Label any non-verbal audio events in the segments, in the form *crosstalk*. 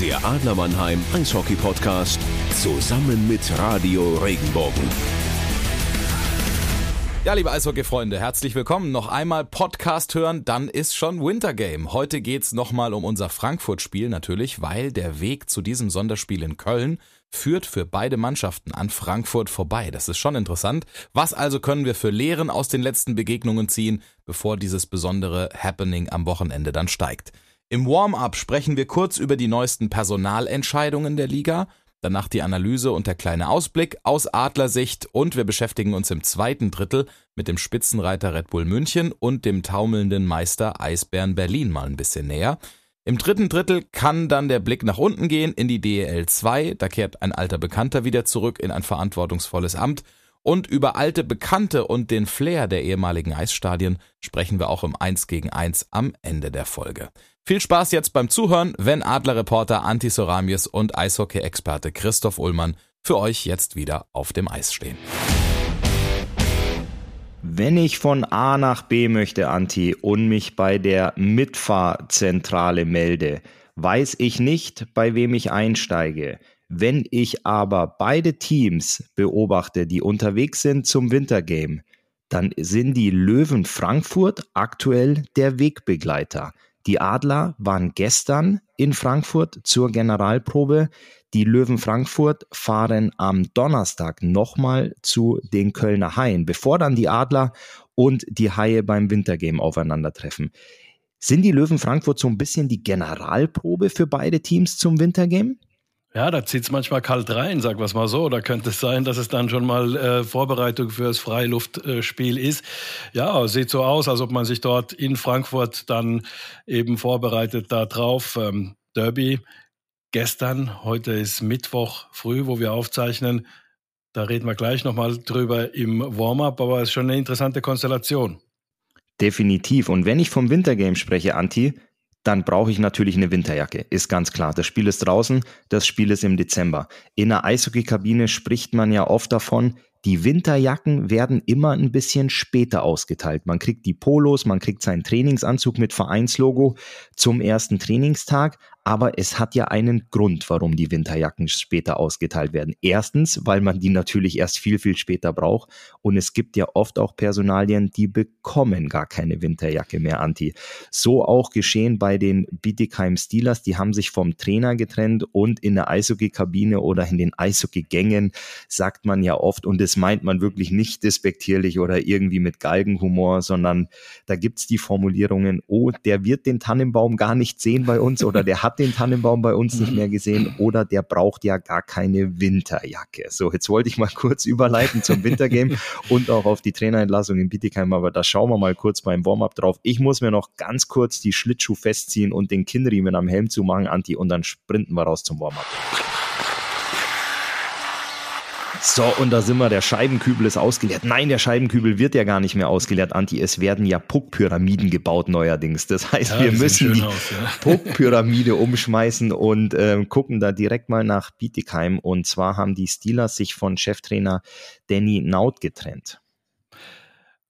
Der Adler Mannheim Eishockey Podcast zusammen mit Radio Regenbogen. Ja, liebe Eishockey-Freunde, herzlich willkommen. Noch einmal Podcast hören, dann ist schon Wintergame. Heute geht's nochmal um unser Frankfurt-Spiel natürlich, weil der Weg zu diesem Sonderspiel in Köln führt für beide Mannschaften an Frankfurt vorbei. Das ist schon interessant. Was also können wir für Lehren aus den letzten Begegnungen ziehen, bevor dieses besondere Happening am Wochenende dann steigt? Im Warm-up sprechen wir kurz über die neuesten Personalentscheidungen der Liga danach die Analyse und der kleine Ausblick aus Adlersicht und wir beschäftigen uns im zweiten Drittel mit dem Spitzenreiter Red Bull München und dem taumelnden Meister Eisbären Berlin mal ein bisschen näher. Im dritten Drittel kann dann der Blick nach unten gehen in die DEL 2, da kehrt ein alter Bekannter wieder zurück in ein verantwortungsvolles Amt und über alte Bekannte und den Flair der ehemaligen Eisstadien sprechen wir auch im 1 gegen 1 am Ende der Folge. Viel Spaß jetzt beim Zuhören, wenn Adlerreporter Anti Soramius und Eishockey-Experte Christoph Ullmann für euch jetzt wieder auf dem Eis stehen. Wenn ich von A nach B möchte, Anti, und mich bei der Mitfahrzentrale melde, weiß ich nicht, bei wem ich einsteige. Wenn ich aber beide Teams beobachte, die unterwegs sind zum Wintergame, dann sind die Löwen Frankfurt aktuell der Wegbegleiter. Die Adler waren gestern in Frankfurt zur Generalprobe. Die Löwen Frankfurt fahren am Donnerstag nochmal zu den Kölner Haien, bevor dann die Adler und die Haie beim Wintergame aufeinandertreffen. Sind die Löwen Frankfurt so ein bisschen die Generalprobe für beide Teams zum Wintergame? Ja, da zieht es manchmal kalt rein, sag was mal so. Da könnte es sein, dass es dann schon mal äh, Vorbereitung fürs Freiluftspiel ist. Ja, sieht so aus, als ob man sich dort in Frankfurt dann eben vorbereitet darauf. Ähm, Derby gestern, heute ist Mittwoch früh, wo wir aufzeichnen. Da reden wir gleich nochmal drüber im Warm-up, aber es ist schon eine interessante Konstellation. Definitiv. Und wenn ich vom Wintergame spreche, Anti, dann brauche ich natürlich eine Winterjacke. Ist ganz klar. Das Spiel ist draußen, das Spiel ist im Dezember. In der Eishockeykabine spricht man ja oft davon, die Winterjacken werden immer ein bisschen später ausgeteilt. Man kriegt die Polos, man kriegt seinen Trainingsanzug mit Vereinslogo zum ersten Trainingstag, aber es hat ja einen Grund, warum die Winterjacken später ausgeteilt werden. Erstens, weil man die natürlich erst viel, viel später braucht. Und es gibt ja oft auch Personalien, die bekommen gar keine Winterjacke mehr, Anti. So auch geschehen bei den Bietigheim Steelers. Die haben sich vom Trainer getrennt und in der Eishockey-Kabine oder in den Eishockey-Gängen sagt man ja oft, und das meint man wirklich nicht despektierlich oder irgendwie mit Galgenhumor, sondern da gibt's die Formulierungen, oh, der wird den Tannenbaum gar nicht sehen bei uns oder der hat den Tannenbaum bei uns nicht mehr gesehen oder der braucht ja gar keine Winterjacke. So, jetzt wollte ich mal kurz überleiten zum Wintergame *laughs* und auch auf die Trainerentlassung in Bietigheim, aber da schauen wir mal kurz beim Warm-up drauf. Ich muss mir noch ganz kurz die Schlittschuh festziehen und den Kinnriemen am Helm zumachen, Anti, und dann sprinten wir raus zum Warm-up. So, und da sind wir, der Scheibenkübel ist ausgeleert. Nein, der Scheibenkübel wird ja gar nicht mehr ausgeleert, Anti. Es werden ja Puckpyramiden gebaut neuerdings. Das heißt, ja, wir müssen die aus, ja. *laughs* Puckpyramide umschmeißen und äh, gucken da direkt mal nach Bietigheim. Und zwar haben die Steelers sich von Cheftrainer Danny Naut getrennt.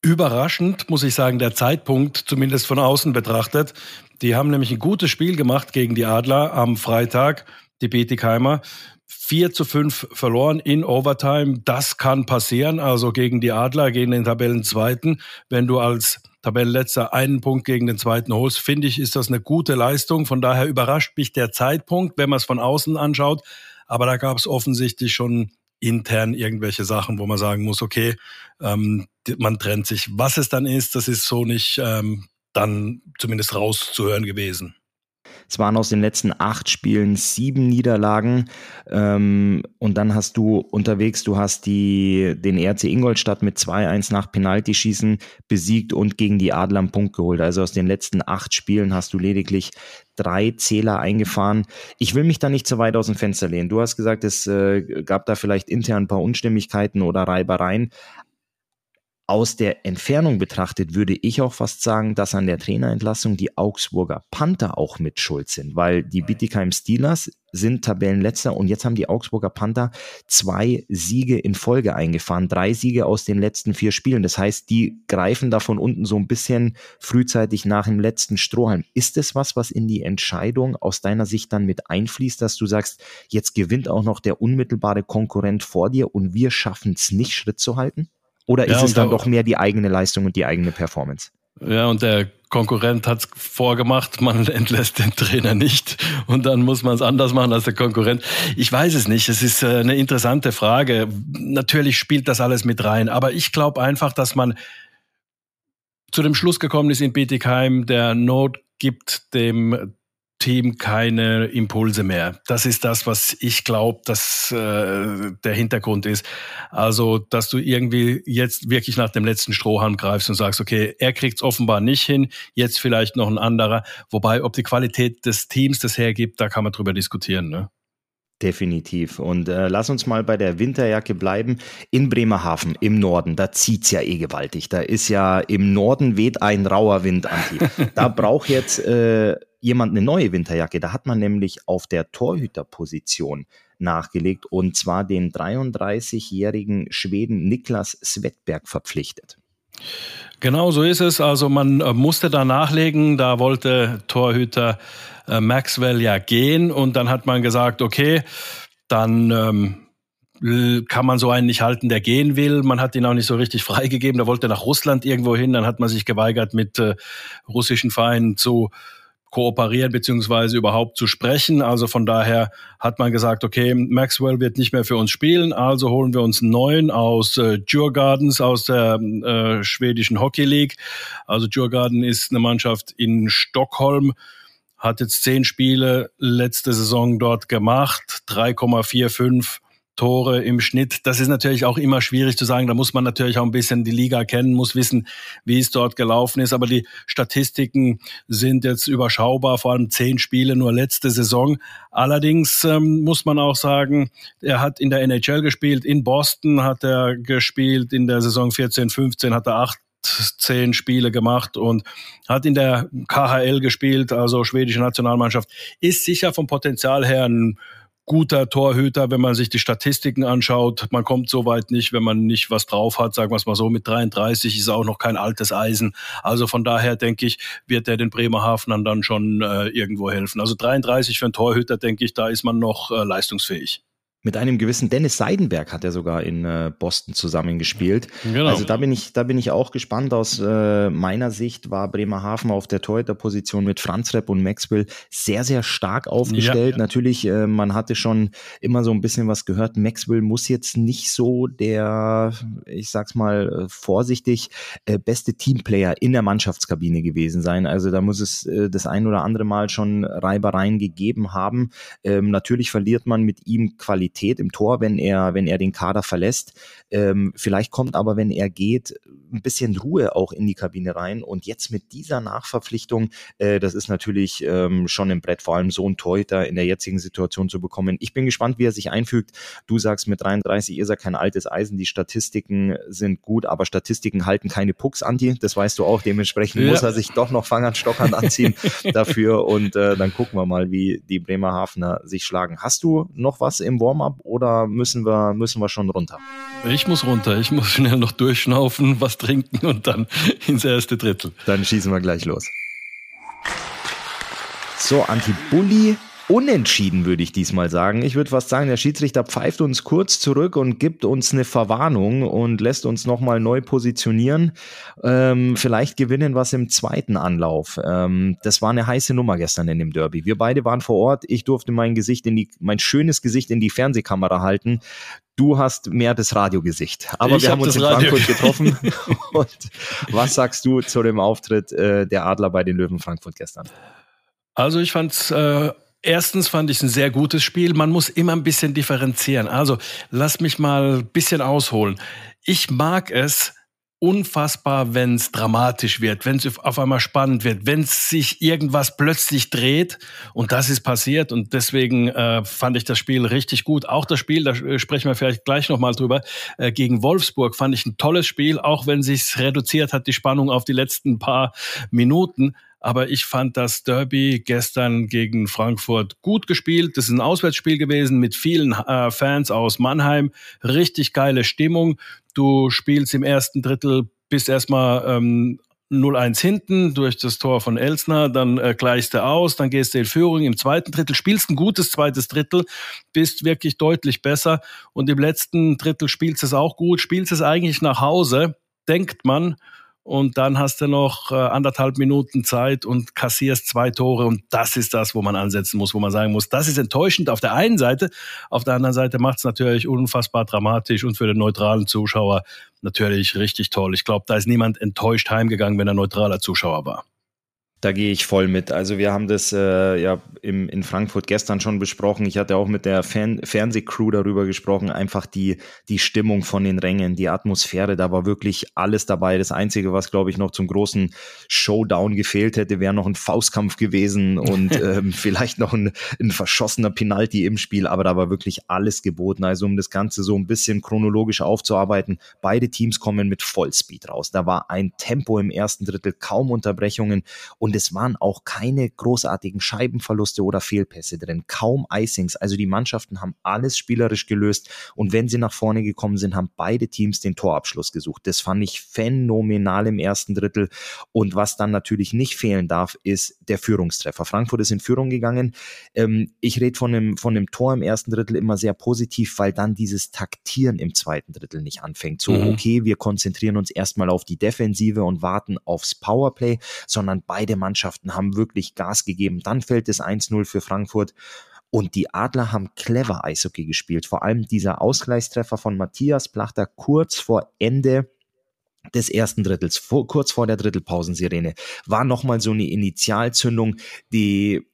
Überraschend, muss ich sagen, der Zeitpunkt, zumindest von außen betrachtet. Die haben nämlich ein gutes Spiel gemacht gegen die Adler am Freitag, die Bietigheimer. 4 zu 5 verloren in Overtime. Das kann passieren, also gegen die Adler, gegen den Tabellenzweiten. Wenn du als Tabellenletzter einen Punkt gegen den zweiten holst, finde ich, ist das eine gute Leistung. Von daher überrascht mich der Zeitpunkt, wenn man es von außen anschaut. Aber da gab es offensichtlich schon intern irgendwelche Sachen, wo man sagen muss, okay, ähm, man trennt sich. Was es dann ist, das ist so nicht ähm, dann zumindest rauszuhören gewesen. Es waren aus den letzten acht Spielen sieben Niederlagen. Ähm, und dann hast du unterwegs, du hast die, den RC Ingolstadt mit 2-1 nach Penaltyschießen besiegt und gegen die Adler einen Punkt geholt. Also aus den letzten acht Spielen hast du lediglich drei Zähler eingefahren. Ich will mich da nicht zu weit aus dem Fenster lehnen. Du hast gesagt, es äh, gab da vielleicht intern ein paar Unstimmigkeiten oder Reibereien. Aus der Entfernung betrachtet würde ich auch fast sagen, dass an der Trainerentlassung die Augsburger Panther auch mit schuld sind, weil die Bittigheim Steelers sind Tabellenletzter und jetzt haben die Augsburger Panther zwei Siege in Folge eingefahren, drei Siege aus den letzten vier Spielen. Das heißt, die greifen da von unten so ein bisschen frühzeitig nach dem letzten Strohhalm. Ist es was, was in die Entscheidung aus deiner Sicht dann mit einfließt, dass du sagst, jetzt gewinnt auch noch der unmittelbare Konkurrent vor dir und wir schaffen es nicht, Schritt zu halten? Oder ist ja, es dann doch mehr die eigene Leistung und die eigene Performance? Ja, und der Konkurrent hat's vorgemacht, *laughs* man entlässt den Trainer nicht und dann muss man es anders machen als der Konkurrent. Ich weiß es nicht, es ist äh, eine interessante Frage. Natürlich spielt das alles mit rein, aber ich glaube einfach, dass man zu dem Schluss gekommen ist in Bietigheim, der Not gibt dem Team keine Impulse mehr. Das ist das, was ich glaube, dass äh, der Hintergrund ist. Also, dass du irgendwie jetzt wirklich nach dem letzten Strohhalm greifst und sagst, okay, er kriegt es offenbar nicht hin, jetzt vielleicht noch ein anderer. Wobei, ob die Qualität des Teams das hergibt, da kann man drüber diskutieren. Ne? Definitiv. Und äh, lass uns mal bei der Winterjacke bleiben. In Bremerhaven im Norden, da zieht's ja eh gewaltig. Da ist ja im Norden weht ein rauer Wind, Anti. *laughs* Da braucht jetzt äh, jemand eine neue Winterjacke. Da hat man nämlich auf der Torhüterposition nachgelegt und zwar den 33-jährigen Schweden Niklas Svedberg verpflichtet. Genau so ist es. Also man äh, musste da nachlegen. Da wollte Torhüter äh, Maxwell ja gehen und dann hat man gesagt, okay, dann ähm, kann man so einen nicht halten, der gehen will. Man hat ihn auch nicht so richtig *laughs* freigegeben. Da wollte nach Russland irgendwo hin. Dann hat man sich geweigert, mit äh, russischen Vereinen zu kooperieren beziehungsweise überhaupt zu sprechen. Also von daher hat man gesagt, okay, Maxwell wird nicht mehr für uns spielen, also holen wir uns einen neuen aus äh, Djurgardens aus der äh, schwedischen Hockey League. Also Djurgarden ist eine Mannschaft in Stockholm, hat jetzt zehn Spiele letzte Saison dort gemacht, 3,45 Tore im Schnitt. Das ist natürlich auch immer schwierig zu sagen. Da muss man natürlich auch ein bisschen die Liga kennen, muss wissen, wie es dort gelaufen ist. Aber die Statistiken sind jetzt überschaubar, vor allem zehn Spiele nur letzte Saison. Allerdings ähm, muss man auch sagen, er hat in der NHL gespielt, in Boston hat er gespielt, in der Saison 14, 15 hat er acht zehn Spiele gemacht und hat in der KHL gespielt, also schwedische Nationalmannschaft, ist sicher vom Potenzial her ein guter Torhüter, wenn man sich die Statistiken anschaut. Man kommt so weit nicht, wenn man nicht was drauf hat, sagen wir es mal so, mit 33 ist auch noch kein altes Eisen. Also von daher denke ich, wird er den Bremerhavenern dann schon äh, irgendwo helfen. Also 33 für einen Torhüter, denke ich, da ist man noch äh, leistungsfähig. Mit einem gewissen Dennis Seidenberg hat er sogar in äh, Boston zusammengespielt. Genau. Also da bin ich, da bin ich auch gespannt. Aus äh, meiner Sicht war Bremerhaven auf der Torhüterposition mit Franz Repp und Maxwell sehr, sehr stark aufgestellt. Ja, ja. Natürlich, äh, man hatte schon immer so ein bisschen was gehört. Maxwell muss jetzt nicht so der, ich sag's mal äh, vorsichtig, äh, beste Teamplayer in der Mannschaftskabine gewesen sein. Also da muss es äh, das ein oder andere Mal schon Reibereien gegeben haben. Ähm, natürlich verliert man mit ihm Qualität Qualität im Tor, wenn er, wenn er den Kader verlässt. Ähm, vielleicht kommt aber, wenn er geht, ein bisschen Ruhe auch in die Kabine rein. Und jetzt mit dieser Nachverpflichtung, äh, das ist natürlich ähm, schon ein Brett, vor allem so ein Torhüter in der jetzigen Situation zu bekommen. Ich bin gespannt, wie er sich einfügt. Du sagst, mit 33 ist er kein altes Eisen. Die Statistiken sind gut, aber Statistiken halten keine Pucks, Anti. Das weißt du auch. Dementsprechend ja. muss er sich doch noch Fangern Stockern anziehen *laughs* dafür. Und äh, dann gucken wir mal, wie die Bremerhavener sich schlagen. Hast du noch was im Warm-up oder müssen wir, müssen wir schon runter? Ich muss runter. Ich muss schnell noch durchschnaufen, was trinken und dann ins erste Drittel. Dann schießen wir gleich los. So, Antibully unentschieden, würde ich diesmal sagen. Ich würde fast sagen, der Schiedsrichter pfeift uns kurz zurück und gibt uns eine Verwarnung und lässt uns nochmal neu positionieren. Ähm, vielleicht gewinnen was im zweiten Anlauf. Ähm, das war eine heiße Nummer gestern in dem Derby. Wir beide waren vor Ort. Ich durfte mein Gesicht in die, mein schönes Gesicht in die Fernsehkamera halten. Du hast mehr das Radiogesicht. Aber ich wir haben uns in Radio Frankfurt getroffen. *laughs* und was sagst du zu dem Auftritt äh, der Adler bei den Löwen Frankfurt gestern? Also ich fand's äh Erstens fand ich es ein sehr gutes Spiel. Man muss immer ein bisschen differenzieren. Also lass mich mal ein bisschen ausholen. Ich mag es, unfassbar, wenn es dramatisch wird, wenn es auf einmal spannend wird, wenn sich irgendwas plötzlich dreht. Und das ist passiert. Und deswegen äh, fand ich das Spiel richtig gut. Auch das Spiel, da sprechen wir vielleicht gleich nochmal drüber, äh, gegen Wolfsburg fand ich ein tolles Spiel, auch wenn sich's reduziert hat, die Spannung auf die letzten paar Minuten. Aber ich fand das Derby gestern gegen Frankfurt gut gespielt. Das ist ein Auswärtsspiel gewesen mit vielen äh, Fans aus Mannheim. Richtig geile Stimmung. Du spielst im ersten Drittel bis erstmal ähm, 0-1 hinten durch das Tor von Elsner, dann äh, gleichst du aus, dann gehst du in Führung im zweiten Drittel, spielst ein gutes zweites Drittel, bist wirklich deutlich besser und im letzten Drittel spielst es auch gut, spielst es eigentlich nach Hause, denkt man, und dann hast du noch äh, anderthalb Minuten Zeit und kassierst zwei Tore und das ist das, wo man ansetzen muss, wo man sagen muss, das ist enttäuschend auf der einen Seite, auf der anderen Seite macht es natürlich unfassbar dramatisch und für den neutralen Zuschauer natürlich richtig toll. Ich glaube, da ist niemand enttäuscht heimgegangen, wenn er neutraler Zuschauer war. Da gehe ich voll mit. Also wir haben das äh, ja im, in Frankfurt gestern schon besprochen. Ich hatte auch mit der Fan Fernsehcrew darüber gesprochen. Einfach die, die Stimmung von den Rängen, die Atmosphäre, da war wirklich alles dabei. Das Einzige, was, glaube ich, noch zum großen Showdown gefehlt hätte, wäre noch ein Faustkampf gewesen und *laughs* ähm, vielleicht noch ein, ein verschossener Penalty im Spiel. Aber da war wirklich alles geboten. Also um das Ganze so ein bisschen chronologisch aufzuarbeiten. Beide Teams kommen mit Vollspeed raus. Da war ein Tempo im ersten Drittel, kaum Unterbrechungen. Und und es waren auch keine großartigen Scheibenverluste oder Fehlpässe drin, kaum Icings. Also die Mannschaften haben alles spielerisch gelöst und wenn sie nach vorne gekommen sind, haben beide Teams den Torabschluss gesucht. Das fand ich phänomenal im ersten Drittel. Und was dann natürlich nicht fehlen darf, ist der Führungstreffer. Frankfurt ist in Führung gegangen. Ähm, ich rede von dem, von dem Tor im ersten Drittel immer sehr positiv, weil dann dieses Taktieren im zweiten Drittel nicht anfängt. So, mhm. okay, wir konzentrieren uns erstmal auf die Defensive und warten aufs Powerplay, sondern beide Mannschaften haben wirklich Gas gegeben. Dann fällt es 1-0 für Frankfurt. Und die Adler haben clever Eishockey gespielt. Vor allem dieser Ausgleichstreffer von Matthias Plachter kurz vor Ende des ersten Drittels, vor, kurz vor der Drittelpausensirene, war nochmal so eine Initialzündung, die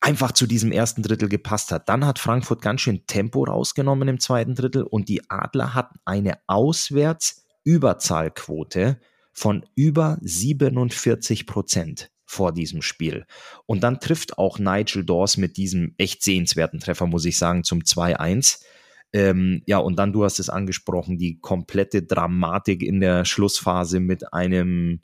einfach zu diesem ersten Drittel gepasst hat. Dann hat Frankfurt ganz schön Tempo rausgenommen im zweiten Drittel und die Adler hatten eine Auswärtsüberzahlquote von über 47 Prozent vor diesem Spiel. Und dann trifft auch Nigel Dawes mit diesem echt sehenswerten Treffer, muss ich sagen, zum 2-1. Ähm, ja, und dann, du hast es angesprochen, die komplette Dramatik in der Schlussphase mit einem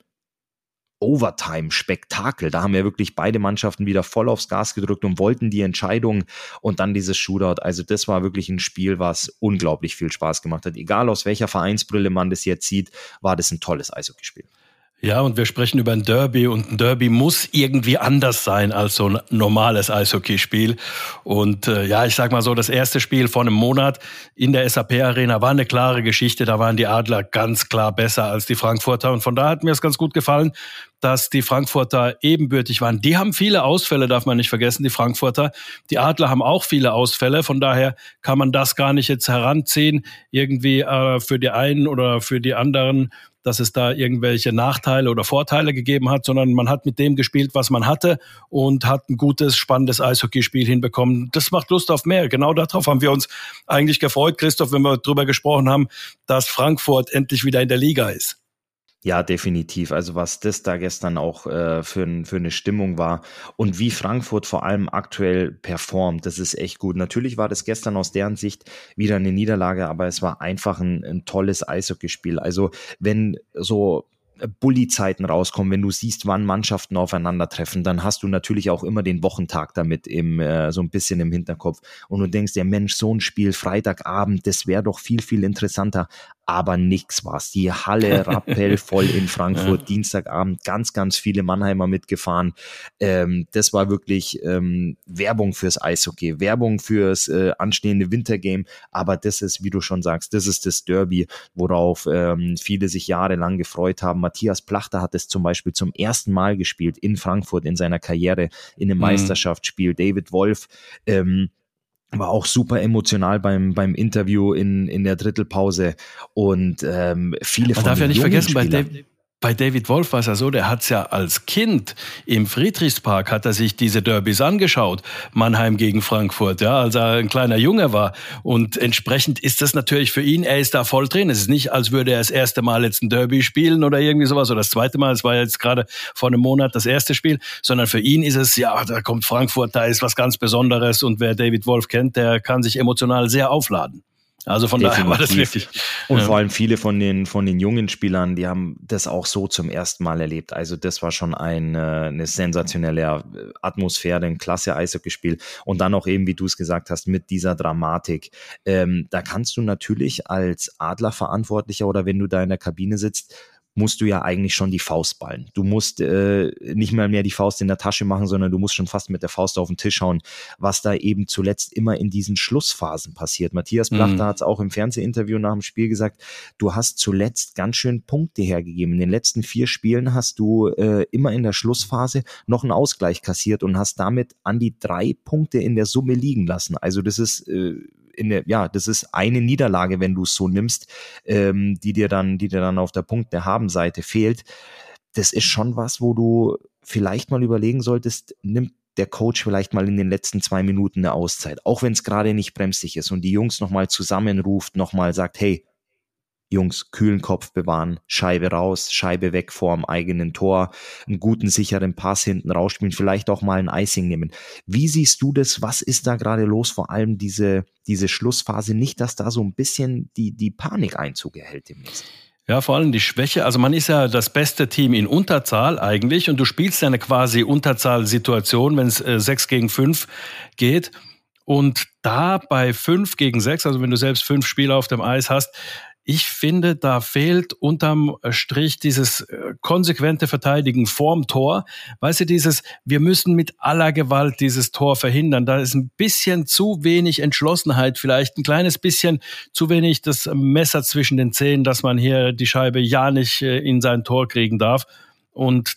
Overtime-Spektakel. Da haben wir wirklich beide Mannschaften wieder voll aufs Gas gedrückt und wollten die Entscheidung und dann dieses Shootout. Also das war wirklich ein Spiel, was unglaublich viel Spaß gemacht hat. Egal aus welcher Vereinsbrille man das jetzt sieht, war das ein tolles Eishockeyspiel. Ja, und wir sprechen über ein Derby und ein Derby muss irgendwie anders sein als so ein normales Eishockeyspiel. Und äh, ja, ich sag mal so, das erste Spiel vor einem Monat in der SAP Arena war eine klare Geschichte. Da waren die Adler ganz klar besser als die Frankfurter. Und von da hat mir es ganz gut gefallen, dass die Frankfurter ebenbürtig waren. Die haben viele Ausfälle, darf man nicht vergessen, die Frankfurter. Die Adler haben auch viele Ausfälle. Von daher kann man das gar nicht jetzt heranziehen, irgendwie äh, für die einen oder für die anderen dass es da irgendwelche Nachteile oder Vorteile gegeben hat, sondern man hat mit dem gespielt, was man hatte und hat ein gutes, spannendes Eishockeyspiel hinbekommen. Das macht Lust auf mehr. Genau darauf haben wir uns eigentlich gefreut, Christoph, wenn wir darüber gesprochen haben, dass Frankfurt endlich wieder in der Liga ist. Ja, definitiv. Also was das da gestern auch äh, für, für eine Stimmung war und wie Frankfurt vor allem aktuell performt, das ist echt gut. Natürlich war das gestern aus deren Sicht wieder eine Niederlage, aber es war einfach ein, ein tolles Eishockeyspiel. Also wenn so Bully-Zeiten rauskommen, wenn du siehst, wann Mannschaften aufeinandertreffen, dann hast du natürlich auch immer den Wochentag damit im, äh, so ein bisschen im Hinterkopf. Und du denkst, der Mensch, so ein Spiel Freitagabend, das wäre doch viel, viel interessanter aber nichts war's. Die Halle *laughs* Rappel voll in Frankfurt, ja. Dienstagabend, ganz, ganz viele Mannheimer mitgefahren. Ähm, das war wirklich ähm, Werbung fürs Eishockey, Werbung fürs äh, anstehende Wintergame, aber das ist, wie du schon sagst, das ist das Derby, worauf ähm, viele sich jahrelang gefreut haben. Matthias Plachter hat es zum Beispiel zum ersten Mal gespielt in Frankfurt in seiner Karriere, in einem mhm. Meisterschaftsspiel. David Wolf, ähm, war auch super emotional beim, beim Interview in, in der Drittelpause. Und ähm, viele Man darf ja nicht vergessen, bei David, bei David Wolf war es ja so, der hat es ja als Kind im Friedrichspark, hat er sich diese Derbys angeschaut, Mannheim gegen Frankfurt, ja, als er ein kleiner Junge war. Und entsprechend ist das natürlich für ihn, er ist da voll drin. Es ist nicht, als würde er das erste Mal jetzt ein Derby spielen oder irgendwie sowas, oder das zweite Mal, es war jetzt gerade vor einem Monat das erste Spiel, sondern für ihn ist es, ja, da kommt Frankfurt, da ist was ganz Besonderes und wer David Wolf kennt, der kann sich emotional sehr aufladen. Also von Definitiv. daher war das wirklich. Und ja. vor allem viele von den, von den jungen Spielern, die haben das auch so zum ersten Mal erlebt. Also das war schon ein, äh, eine sensationelle Atmosphäre, ein klasse Eishockeyspiel. Und dann auch eben, wie du es gesagt hast, mit dieser Dramatik. Ähm, da kannst du natürlich als Adlerverantwortlicher oder wenn du da in der Kabine sitzt, musst du ja eigentlich schon die Faust ballen. Du musst äh, nicht mal mehr die Faust in der Tasche machen, sondern du musst schon fast mit der Faust auf den Tisch hauen, was da eben zuletzt immer in diesen Schlussphasen passiert. Matthias Plachter mhm. hat es auch im Fernsehinterview nach dem Spiel gesagt, du hast zuletzt ganz schön Punkte hergegeben. In den letzten vier Spielen hast du äh, immer in der Schlussphase noch einen Ausgleich kassiert und hast damit an die drei Punkte in der Summe liegen lassen. Also das ist äh, in der, ja, das ist eine Niederlage, wenn du es so nimmst, ähm, die dir dann, die dir dann auf der Punkt der Habenseite fehlt. Das ist schon was, wo du vielleicht mal überlegen solltest, nimmt der Coach vielleicht mal in den letzten zwei Minuten eine Auszeit, auch wenn es gerade nicht bremsig ist und die Jungs nochmal zusammenruft, nochmal sagt, hey, Jungs, kühlen Kopf bewahren, Scheibe raus, Scheibe weg vorm eigenen Tor, einen guten, sicheren Pass hinten rausspielen, vielleicht auch mal ein Icing nehmen. Wie siehst du das? Was ist da gerade los? Vor allem diese, diese Schlussphase, nicht, dass da so ein bisschen die, die Panik Einzug erhält demnächst. Ja, vor allem die Schwäche. Also man ist ja das beste Team in Unterzahl eigentlich und du spielst ja eine quasi Unterzahlsituation, wenn es äh, 6 gegen 5 geht. Und da bei 5 gegen 6, also wenn du selbst fünf Spieler auf dem Eis hast, ich finde, da fehlt unterm Strich dieses äh, konsequente Verteidigen vorm Tor. Weißt du, dieses, wir müssen mit aller Gewalt dieses Tor verhindern. Da ist ein bisschen zu wenig Entschlossenheit, vielleicht ein kleines bisschen zu wenig das Messer zwischen den Zähnen, dass man hier die Scheibe ja nicht äh, in sein Tor kriegen darf. Und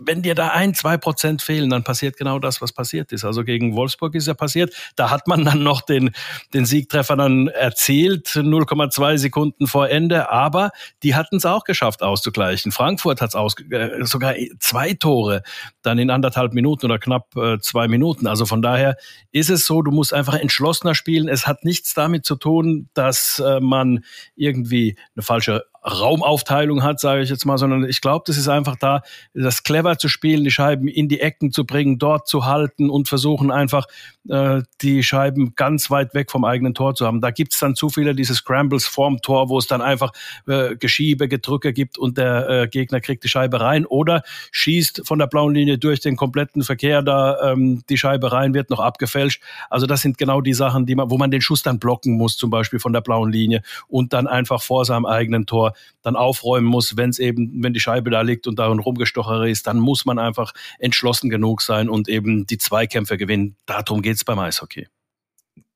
wenn dir da ein, zwei Prozent fehlen, dann passiert genau das, was passiert ist. Also gegen Wolfsburg ist ja passiert. Da hat man dann noch den, den Siegtreffer dann erzielt, 0,2 Sekunden vor Ende. Aber die hatten es auch geschafft auszugleichen. Frankfurt hat es äh, sogar zwei Tore dann in anderthalb Minuten oder knapp äh, zwei Minuten. Also von daher ist es so, du musst einfach entschlossener spielen. Es hat nichts damit zu tun, dass äh, man irgendwie eine falsche Raumaufteilung hat, sage ich jetzt mal, sondern ich glaube, das ist einfach da, das clever zu spielen, die Scheiben in die Ecken zu bringen, dort zu halten und versuchen einfach äh, die Scheiben ganz weit weg vom eigenen Tor zu haben. Da gibt's dann zu viele diese Scrambles vorm Tor, wo es dann einfach äh, Geschiebe, Gedrücke gibt und der äh, Gegner kriegt die Scheibe rein oder schießt von der blauen Linie durch den kompletten Verkehr da ähm, die Scheibe rein, wird noch abgefälscht. Also das sind genau die Sachen, die man, wo man den Schuss dann blocken muss, zum Beispiel von der blauen Linie und dann einfach vor seinem eigenen Tor dann aufräumen muss, wenn es eben, wenn die Scheibe da liegt und darin rumgestochere ist, dann muss man einfach entschlossen genug sein und eben die Zweikämpfe gewinnen. Darum geht es beim Eishockey.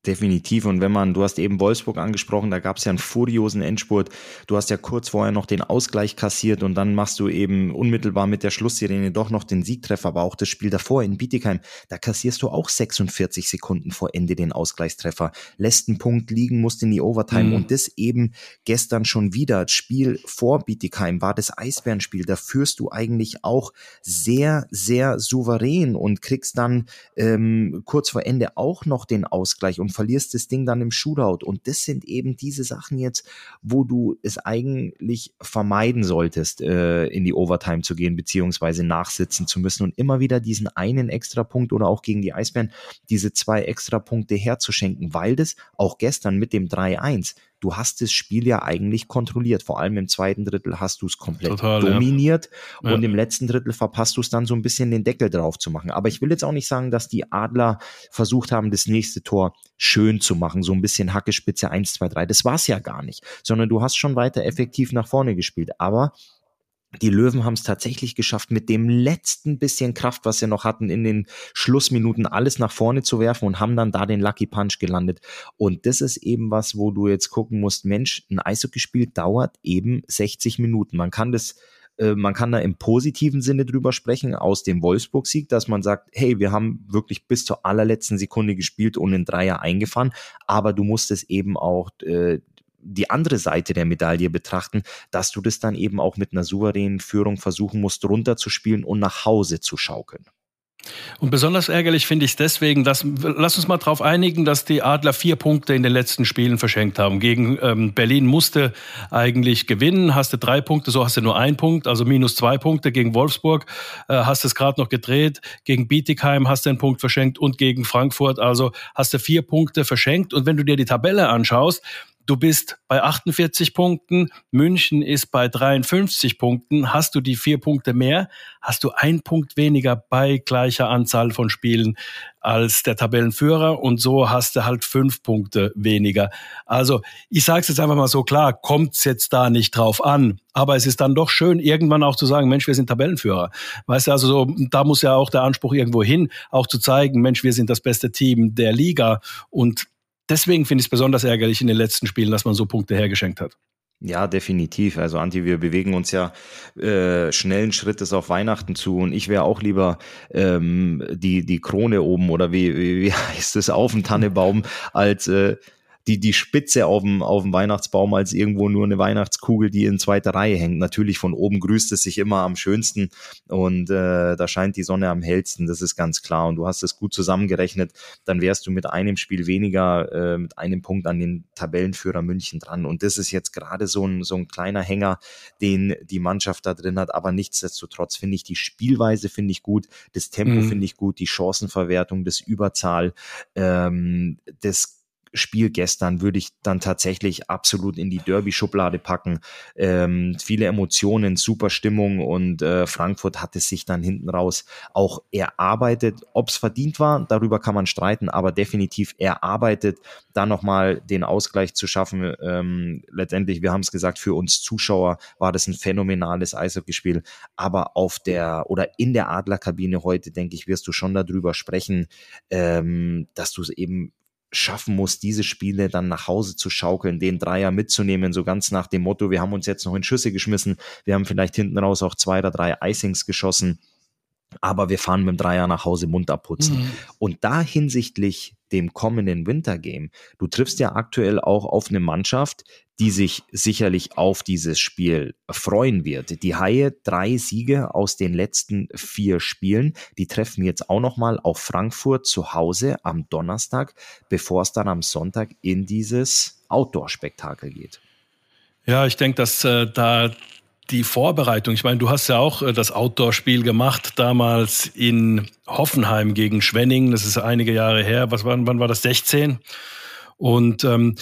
Definitiv. Und wenn man, du hast eben Wolfsburg angesprochen, da gab es ja einen furiosen Endspurt. Du hast ja kurz vorher noch den Ausgleich kassiert und dann machst du eben unmittelbar mit der Schlusssirene doch noch den Siegtreffer. Aber auch das Spiel davor in Bietigheim, da kassierst du auch 46 Sekunden vor Ende den Ausgleichstreffer. Lässt einen Punkt liegen, musst in die Overtime. Mhm. Und das eben gestern schon wieder. Das Spiel vor Bietigheim war das Eisbärenspiel. Da führst du eigentlich auch sehr, sehr souverän und kriegst dann ähm, kurz vor Ende auch noch den Ausgleich und verlierst das Ding dann im Shootout. Und das sind eben diese Sachen jetzt, wo du es eigentlich vermeiden solltest, äh, in die Overtime zu gehen, beziehungsweise nachsitzen zu müssen und immer wieder diesen einen Extrapunkt oder auch gegen die Eisbären diese zwei Extrapunkte herzuschenken, weil das auch gestern mit dem 3-1 du hast das Spiel ja eigentlich kontrolliert. Vor allem im zweiten Drittel hast du es komplett Total, dominiert ja. und ja. im letzten Drittel verpasst du es dann so ein bisschen den Deckel drauf zu machen. Aber ich will jetzt auch nicht sagen, dass die Adler versucht haben, das nächste Tor schön zu machen, so ein bisschen Hackespitze 1, 2, 3. Das war es ja gar nicht, sondern du hast schon weiter effektiv nach vorne gespielt. Aber die Löwen haben es tatsächlich geschafft, mit dem letzten bisschen Kraft, was sie noch hatten, in den Schlussminuten alles nach vorne zu werfen und haben dann da den Lucky Punch gelandet. Und das ist eben was, wo du jetzt gucken musst, Mensch, ein Eishockeyspiel dauert eben 60 Minuten. Man kann das äh, man kann da im positiven Sinne drüber sprechen, aus dem Wolfsburg-Sieg, dass man sagt, hey, wir haben wirklich bis zur allerletzten Sekunde gespielt und einen Dreier eingefahren, aber du musst es eben auch äh, die andere Seite der Medaille betrachten, dass du das dann eben auch mit einer souveränen Führung versuchen musst, runterzuspielen und nach Hause zu schaukeln. Und besonders ärgerlich finde ich es deswegen, dass, lass uns mal darauf einigen, dass die Adler vier Punkte in den letzten Spielen verschenkt haben. Gegen ähm, Berlin musste eigentlich gewinnen, hast du drei Punkte, so hast du nur einen Punkt, also minus zwei Punkte. Gegen Wolfsburg äh, hast du es gerade noch gedreht, gegen Bietigheim hast du einen Punkt verschenkt und gegen Frankfurt, also hast du vier Punkte verschenkt. Und wenn du dir die Tabelle anschaust, Du bist bei 48 Punkten, München ist bei 53 Punkten. Hast du die vier Punkte mehr, hast du ein Punkt weniger bei gleicher Anzahl von Spielen als der Tabellenführer und so hast du halt fünf Punkte weniger. Also ich sage es jetzt einfach mal so klar, kommt es jetzt da nicht drauf an, aber es ist dann doch schön, irgendwann auch zu sagen, Mensch, wir sind Tabellenführer. Weißt du, also so, da muss ja auch der Anspruch irgendwo hin, auch zu zeigen, Mensch, wir sind das beste Team der Liga und deswegen finde ich es besonders ärgerlich in den letzten Spielen, dass man so Punkte hergeschenkt hat. Ja, definitiv. Also Anti, wir bewegen uns ja äh, schnellen Schrittes auf Weihnachten zu und ich wäre auch lieber ähm, die, die Krone oben oder wie, wie, wie *laughs* heißt es, auf dem Tannebaum, als äh, die, die Spitze auf dem, auf dem Weihnachtsbaum als irgendwo nur eine Weihnachtskugel, die in zweiter Reihe hängt. Natürlich von oben grüßt es sich immer am schönsten und äh, da scheint die Sonne am hellsten, das ist ganz klar. Und du hast es gut zusammengerechnet, dann wärst du mit einem Spiel weniger, äh, mit einem Punkt an den Tabellenführer München dran. Und das ist jetzt gerade so ein, so ein kleiner Hänger, den die Mannschaft da drin hat. Aber nichtsdestotrotz finde ich die Spielweise finde ich gut, das Tempo mhm. finde ich gut, die Chancenverwertung, das Überzahl, ähm, das Spiel gestern würde ich dann tatsächlich absolut in die Derby-Schublade packen. Ähm, viele Emotionen, super Stimmung und äh, Frankfurt hat es sich dann hinten raus auch erarbeitet. Ob es verdient war, darüber kann man streiten, aber definitiv erarbeitet, da nochmal den Ausgleich zu schaffen. Ähm, letztendlich, wir haben es gesagt, für uns Zuschauer war das ein phänomenales Eishockeyspiel, aber auf der oder in der Adlerkabine heute, denke ich, wirst du schon darüber sprechen, ähm, dass du es eben schaffen muss, diese Spiele dann nach Hause zu schaukeln, den Dreier mitzunehmen, so ganz nach dem Motto, wir haben uns jetzt noch in Schüsse geschmissen, wir haben vielleicht hinten raus auch zwei oder drei Icings geschossen, aber wir fahren mit dem Dreier nach Hause Mund abputzen. Mhm. Und da hinsichtlich dem kommenden Wintergame, du triffst ja aktuell auch auf eine Mannschaft, die sich sicherlich auf dieses Spiel freuen wird. Die Haie, drei Siege aus den letzten vier Spielen, die treffen jetzt auch nochmal auf Frankfurt zu Hause am Donnerstag, bevor es dann am Sonntag in dieses Outdoor-Spektakel geht. Ja, ich denke, dass äh, da die Vorbereitung, ich meine, du hast ja auch äh, das Outdoor-Spiel gemacht, damals in Hoffenheim gegen Schwenning, das ist einige Jahre her, was war, wann war das, 16? Und ähm,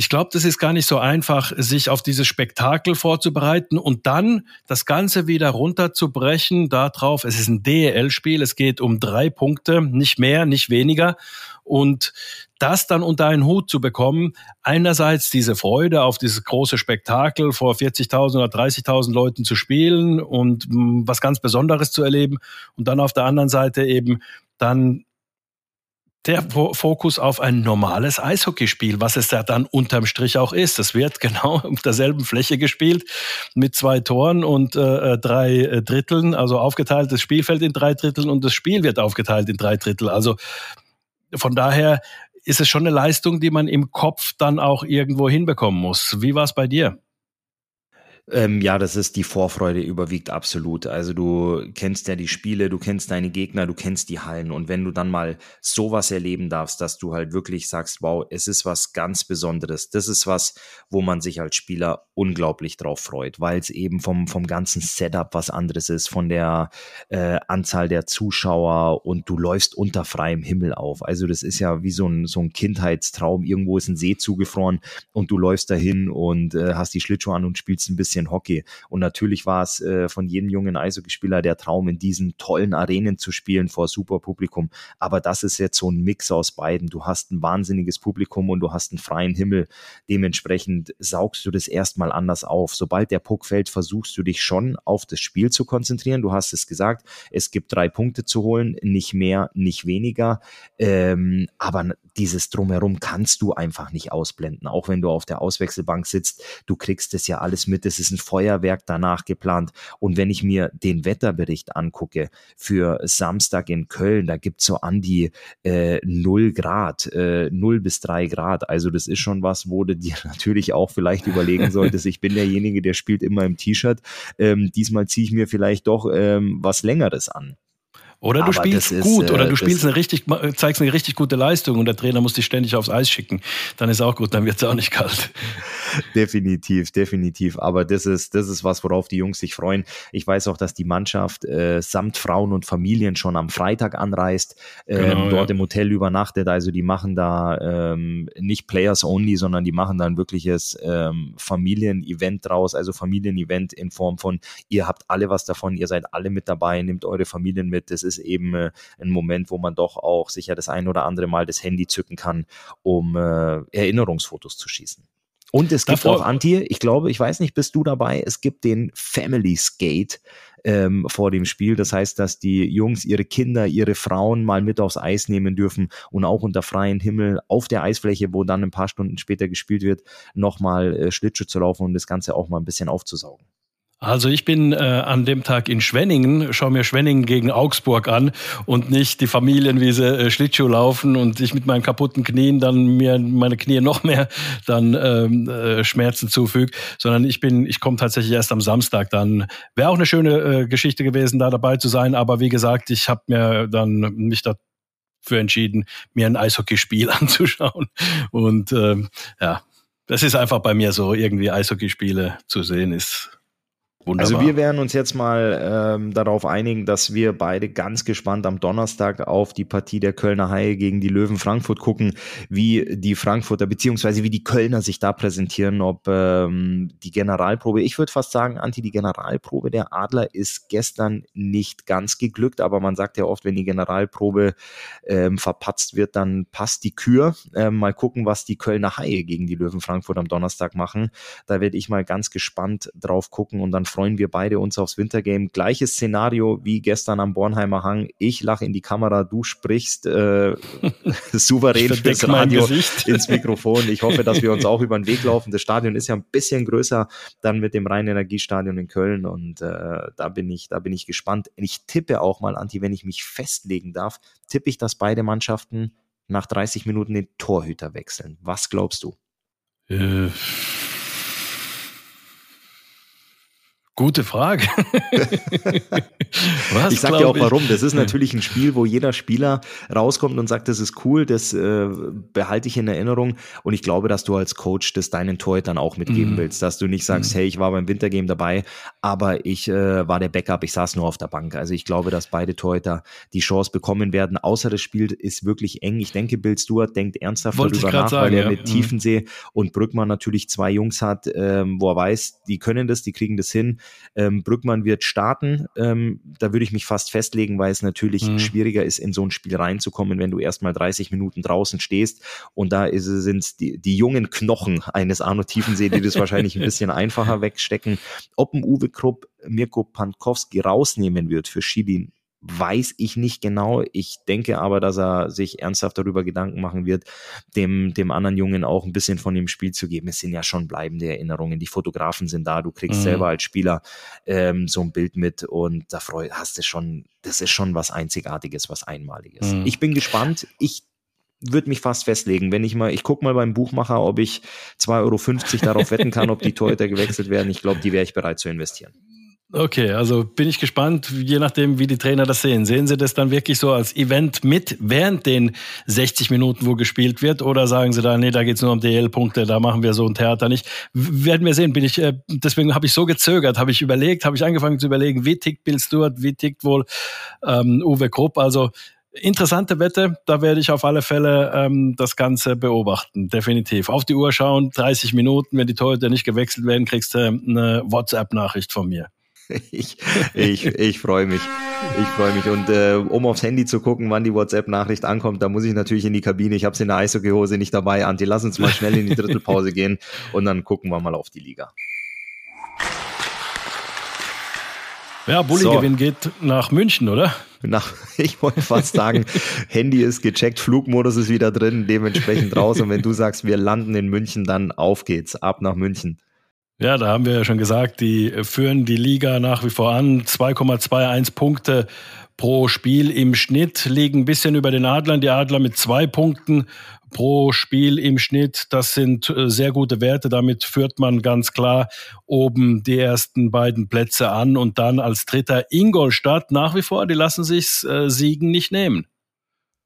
ich glaube, das ist gar nicht so einfach, sich auf dieses Spektakel vorzubereiten und dann das Ganze wieder runterzubrechen darauf. Es ist ein DEL-Spiel, es geht um drei Punkte, nicht mehr, nicht weniger. Und das dann unter einen Hut zu bekommen, einerseits diese Freude auf dieses große Spektakel vor 40.000 oder 30.000 Leuten zu spielen und mm, was ganz Besonderes zu erleben und dann auf der anderen Seite eben dann der Fokus auf ein normales Eishockeyspiel, was es ja dann unterm Strich auch ist. Es wird *laughs* genau auf derselben Fläche gespielt mit zwei Toren und äh, äh, drei äh, Dritteln, also aufgeteilt das Spielfeld in drei Dritteln und das Spiel wird aufgeteilt in drei Drittel. Also von daher ist es schon eine Leistung, die man im Kopf dann auch irgendwo hinbekommen muss. Wie war es bei dir? Ähm, ja, das ist die Vorfreude überwiegt absolut. Also du kennst ja die Spiele, du kennst deine Gegner, du kennst die Hallen und wenn du dann mal sowas erleben darfst, dass du halt wirklich sagst, wow, es ist was ganz Besonderes. Das ist was, wo man sich als Spieler unglaublich drauf freut, weil es eben vom vom ganzen Setup was anderes ist, von der äh, Anzahl der Zuschauer und du läufst unter freiem Himmel auf. Also das ist ja wie so ein so ein Kindheitstraum. Irgendwo ist ein See zugefroren und du läufst dahin und äh, hast die Schlittschuhe an und spielst ein bisschen Hockey. Und natürlich war es äh, von jedem jungen Eishockeyspieler der Traum, in diesen tollen Arenen zu spielen vor super Publikum. Aber das ist jetzt so ein Mix aus beiden. Du hast ein wahnsinniges Publikum und du hast einen freien Himmel. Dementsprechend saugst du das erstmal mal anders auf. Sobald der Puck fällt, versuchst du dich schon auf das Spiel zu konzentrieren. Du hast es gesagt, es gibt drei Punkte zu holen, nicht mehr, nicht weniger. Ähm, aber dieses Drumherum kannst du einfach nicht ausblenden. Auch wenn du auf der Auswechselbank sitzt, du kriegst es ja alles mit. Es ist ein Feuerwerk danach geplant. Und wenn ich mir den Wetterbericht angucke für Samstag in Köln, da gibt's so an die äh, 0 Grad, äh, 0 bis 3 Grad. Also das ist schon was, wo du dir *laughs* natürlich auch vielleicht überlegen solltest. Ich bin derjenige, der spielt immer im T-Shirt. Ähm, diesmal ziehe ich mir vielleicht doch ähm, was Längeres an. Oder du Aber spielst gut ist, oder du spielst eine richtig, zeigst eine richtig gute Leistung und der Trainer muss dich ständig aufs Eis schicken. Dann ist auch gut, dann wird es auch nicht kalt. *laughs* Definitiv, definitiv. Aber das ist, das ist was, worauf die Jungs sich freuen. Ich weiß auch, dass die Mannschaft äh, samt Frauen und Familien schon am Freitag anreist, ähm, genau, dort ja. im Hotel übernachtet. Also die machen da ähm, nicht Players only, sondern die machen da ein wirkliches ähm, Familienevent draus, also Familienevent in Form von, ihr habt alle was davon, ihr seid alle mit dabei, nehmt eure Familien mit. Das ist eben äh, ein Moment, wo man doch auch sicher das ein oder andere Mal das Handy zücken kann, um äh, Erinnerungsfotos zu schießen. Und es gibt Davor, auch Anti, ich glaube, ich weiß nicht, bist du dabei? Es gibt den Family Skate ähm, vor dem Spiel. Das heißt, dass die Jungs ihre Kinder, ihre Frauen mal mit aufs Eis nehmen dürfen und auch unter freiem Himmel auf der Eisfläche, wo dann ein paar Stunden später gespielt wird, nochmal äh, Schlittschuh zu laufen und das Ganze auch mal ein bisschen aufzusaugen. Also ich bin äh, an dem Tag in Schwenningen, schaue mir Schwenningen gegen Augsburg an und nicht die Familien, wie sie äh, Schlittschuh laufen und ich mit meinen kaputten Knien dann mir meine Knie noch mehr dann ähm, äh, Schmerzen zufügt, sondern ich bin, ich komme tatsächlich erst am Samstag dann. Wäre auch eine schöne äh, Geschichte gewesen, da dabei zu sein, aber wie gesagt, ich habe mir dann mich dafür entschieden, mir ein Eishockeyspiel *laughs* anzuschauen und ähm, ja, das ist einfach bei mir so, irgendwie Eishockeyspiele zu sehen ist Wunderbar. Also wir werden uns jetzt mal ähm, darauf einigen, dass wir beide ganz gespannt am Donnerstag auf die Partie der Kölner Haie gegen die Löwen Frankfurt gucken, wie die Frankfurter beziehungsweise wie die Kölner sich da präsentieren, ob ähm, die Generalprobe, ich würde fast sagen, Anti, die Generalprobe der Adler ist gestern nicht ganz geglückt, aber man sagt ja oft, wenn die Generalprobe ähm, verpatzt wird, dann passt die Kür. Ähm, mal gucken, was die Kölner Haie gegen die Löwen Frankfurt am Donnerstag machen. Da werde ich mal ganz gespannt drauf gucken und dann freuen wir beide uns aufs Wintergame. Gleiches Szenario wie gestern am Bornheimer Hang. Ich lache in die Kamera, du sprichst äh, *laughs* souverän fürs Radio *laughs* ins Mikrofon. Ich hoffe, dass wir uns auch über den Weg laufen. Das Stadion ist ja ein bisschen größer dann mit dem Rhein-Energiestadion in Köln und äh, da bin ich, da bin ich gespannt. Ich tippe auch mal, Anti, wenn ich mich festlegen darf, tippe ich, dass beide Mannschaften nach 30 Minuten den Torhüter wechseln. Was glaubst du? Äh Gute Frage. *laughs* Was, ich sag dir auch warum. Das ist natürlich ein Spiel, wo jeder Spieler rauskommt und sagt, das ist cool, das äh, behalte ich in Erinnerung. Und ich glaube, dass du als Coach das deinen Torhütern auch mitgeben mm. willst, dass du nicht sagst, mm. hey, ich war beim Wintergame dabei, aber ich äh, war der Backup, ich saß nur auf der Bank. Also ich glaube, dass beide Torhüter die Chance bekommen werden. Außer das Spiel ist wirklich eng. Ich denke, Bill Stewart denkt ernsthaft Wollte darüber nach, sagen, weil er ja. mit mhm. Tiefensee und Brückmann natürlich zwei Jungs hat, ähm, wo er weiß, die können das, die kriegen das hin. Ähm, Brückmann wird starten. Ähm, da würde ich mich fast festlegen, weil es natürlich mhm. schwieriger ist, in so ein Spiel reinzukommen, wenn du erstmal 30 Minuten draußen stehst. Und da sind die, die jungen Knochen eines Arno Tiefensee, die das wahrscheinlich ein *laughs* bisschen einfacher wegstecken. Ob ein Uwe Krupp Mirko Pankowski rausnehmen wird für Schilin, weiß ich nicht genau. Ich denke aber, dass er sich ernsthaft darüber Gedanken machen wird, dem, dem anderen Jungen auch ein bisschen von dem Spiel zu geben. Es sind ja schon bleibende Erinnerungen. Die Fotografen sind da. Du kriegst mhm. selber als Spieler ähm, so ein Bild mit und da freu, hast du schon, das ist schon was Einzigartiges, was Einmaliges. Mhm. Ich bin gespannt. Ich würde mich fast festlegen, wenn ich mal, ich gucke mal beim Buchmacher, ob ich 2,50 Euro darauf wetten kann, ob die Torhüter gewechselt werden. Ich glaube, die wäre ich bereit zu investieren. Okay, also bin ich gespannt, je nachdem, wie die Trainer das sehen. Sehen sie das dann wirklich so als Event mit während den 60 Minuten, wo gespielt wird? Oder sagen sie da, nee, da geht's nur um DL-Punkte, da machen wir so ein Theater nicht? Werden wir sehen, bin ich, äh, deswegen habe ich so gezögert, habe ich überlegt, habe ich angefangen zu überlegen, wie tickt Bill Stewart, wie tickt wohl ähm, Uwe Krupp? Also interessante Wette, da werde ich auf alle Fälle ähm, das Ganze beobachten, definitiv. Auf die Uhr schauen, 30 Minuten, wenn die Torhüter nicht gewechselt werden, kriegst du eine WhatsApp-Nachricht von mir. *laughs* ich, ich, ich freue mich. Ich freue mich. Und äh, um aufs Handy zu gucken, wann die WhatsApp-Nachricht ankommt, da muss ich natürlich in die Kabine. Ich habe sie in der Eishockeyhose nicht dabei. Anti, lass uns mal schnell in die Drittelpause gehen und dann gucken wir mal auf die Liga. Ja, Bulli-Gewinn so. geht nach München, oder? Nach, *laughs* ich wollte fast sagen, Handy ist gecheckt, Flugmodus ist wieder drin, dementsprechend raus. Und wenn du sagst, wir landen in München, dann auf geht's, ab nach München. Ja, da haben wir ja schon gesagt, die führen die Liga nach wie vor an. 2,21 Punkte pro Spiel im Schnitt, liegen ein bisschen über den Adlern. Die Adler mit zwei Punkten pro Spiel im Schnitt. Das sind äh, sehr gute Werte. Damit führt man ganz klar oben die ersten beiden Plätze an und dann als dritter Ingolstadt nach wie vor. Die lassen sich äh, Siegen nicht nehmen.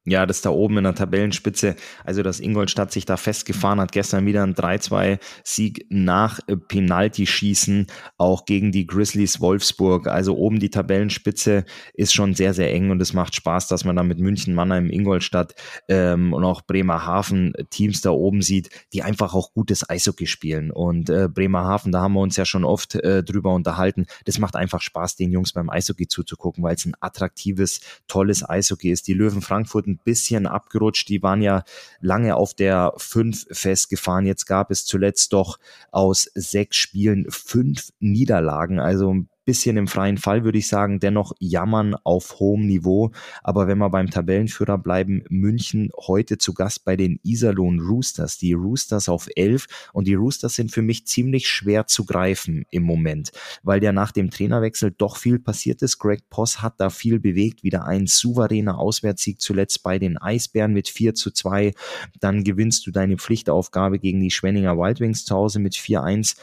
Ja, das da oben in der Tabellenspitze, also dass Ingolstadt sich da festgefahren hat, gestern wieder ein 3-2-Sieg nach Penalty-Schießen, auch gegen die Grizzlies Wolfsburg. Also oben die Tabellenspitze ist schon sehr, sehr eng und es macht Spaß, dass man da mit München, Mannheim, Ingolstadt ähm, und auch Bremerhaven Teams da oben sieht, die einfach auch gutes Eishockey spielen. Und äh, Bremerhaven, da haben wir uns ja schon oft äh, drüber unterhalten, das macht einfach Spaß, den Jungs beim Eishockey zuzugucken, weil es ein attraktives, tolles Eishockey ist. Die Löwen Frankfurt ein bisschen abgerutscht. Die waren ja lange auf der 5 festgefahren. Jetzt gab es zuletzt doch aus sechs Spielen fünf Niederlagen. Also ein bisschen im freien Fall, würde ich sagen, dennoch jammern auf hohem Niveau. Aber wenn wir beim Tabellenführer bleiben, München heute zu Gast bei den Iserlohn Roosters. Die Roosters auf 11 und die Roosters sind für mich ziemlich schwer zu greifen im Moment, weil ja nach dem Trainerwechsel doch viel passiert ist. Greg Poss hat da viel bewegt, wieder ein souveräner Auswärtssieg zuletzt bei den Eisbären mit 4 zu 2. Dann gewinnst du deine Pflichtaufgabe gegen die Schwenninger Wild Wings zu Hause mit 4-1.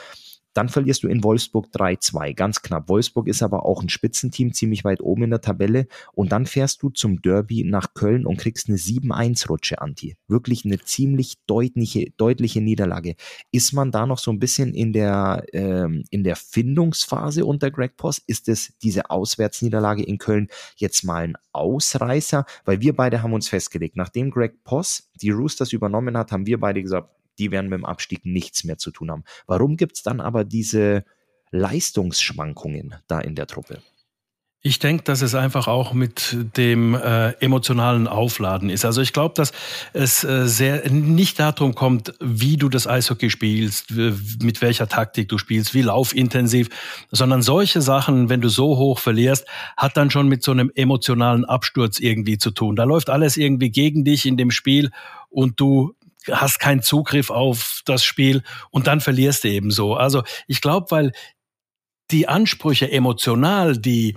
Dann verlierst du in Wolfsburg 3-2, ganz knapp. Wolfsburg ist aber auch ein Spitzenteam, ziemlich weit oben in der Tabelle. Und dann fährst du zum Derby nach Köln und kriegst eine 7-1-Rutsche, Anti. Wirklich eine ziemlich deutliche, deutliche Niederlage. Ist man da noch so ein bisschen in der, ähm, in der Findungsphase unter Greg Poss? Ist es diese Auswärtsniederlage in Köln jetzt mal ein Ausreißer? Weil wir beide haben uns festgelegt, nachdem Greg Poss die Roosters übernommen hat, haben wir beide gesagt, die werden mit dem Abstieg nichts mehr zu tun haben. Warum gibt es dann aber diese Leistungsschwankungen da in der Truppe? Ich denke, dass es einfach auch mit dem äh, emotionalen Aufladen ist. Also ich glaube, dass es äh, sehr nicht darum kommt, wie du das Eishockey spielst, mit welcher Taktik du spielst, wie laufintensiv, sondern solche Sachen, wenn du so hoch verlierst, hat dann schon mit so einem emotionalen Absturz irgendwie zu tun. Da läuft alles irgendwie gegen dich in dem Spiel und du hast keinen Zugriff auf das Spiel und dann verlierst du eben so. Also ich glaube, weil die Ansprüche emotional, die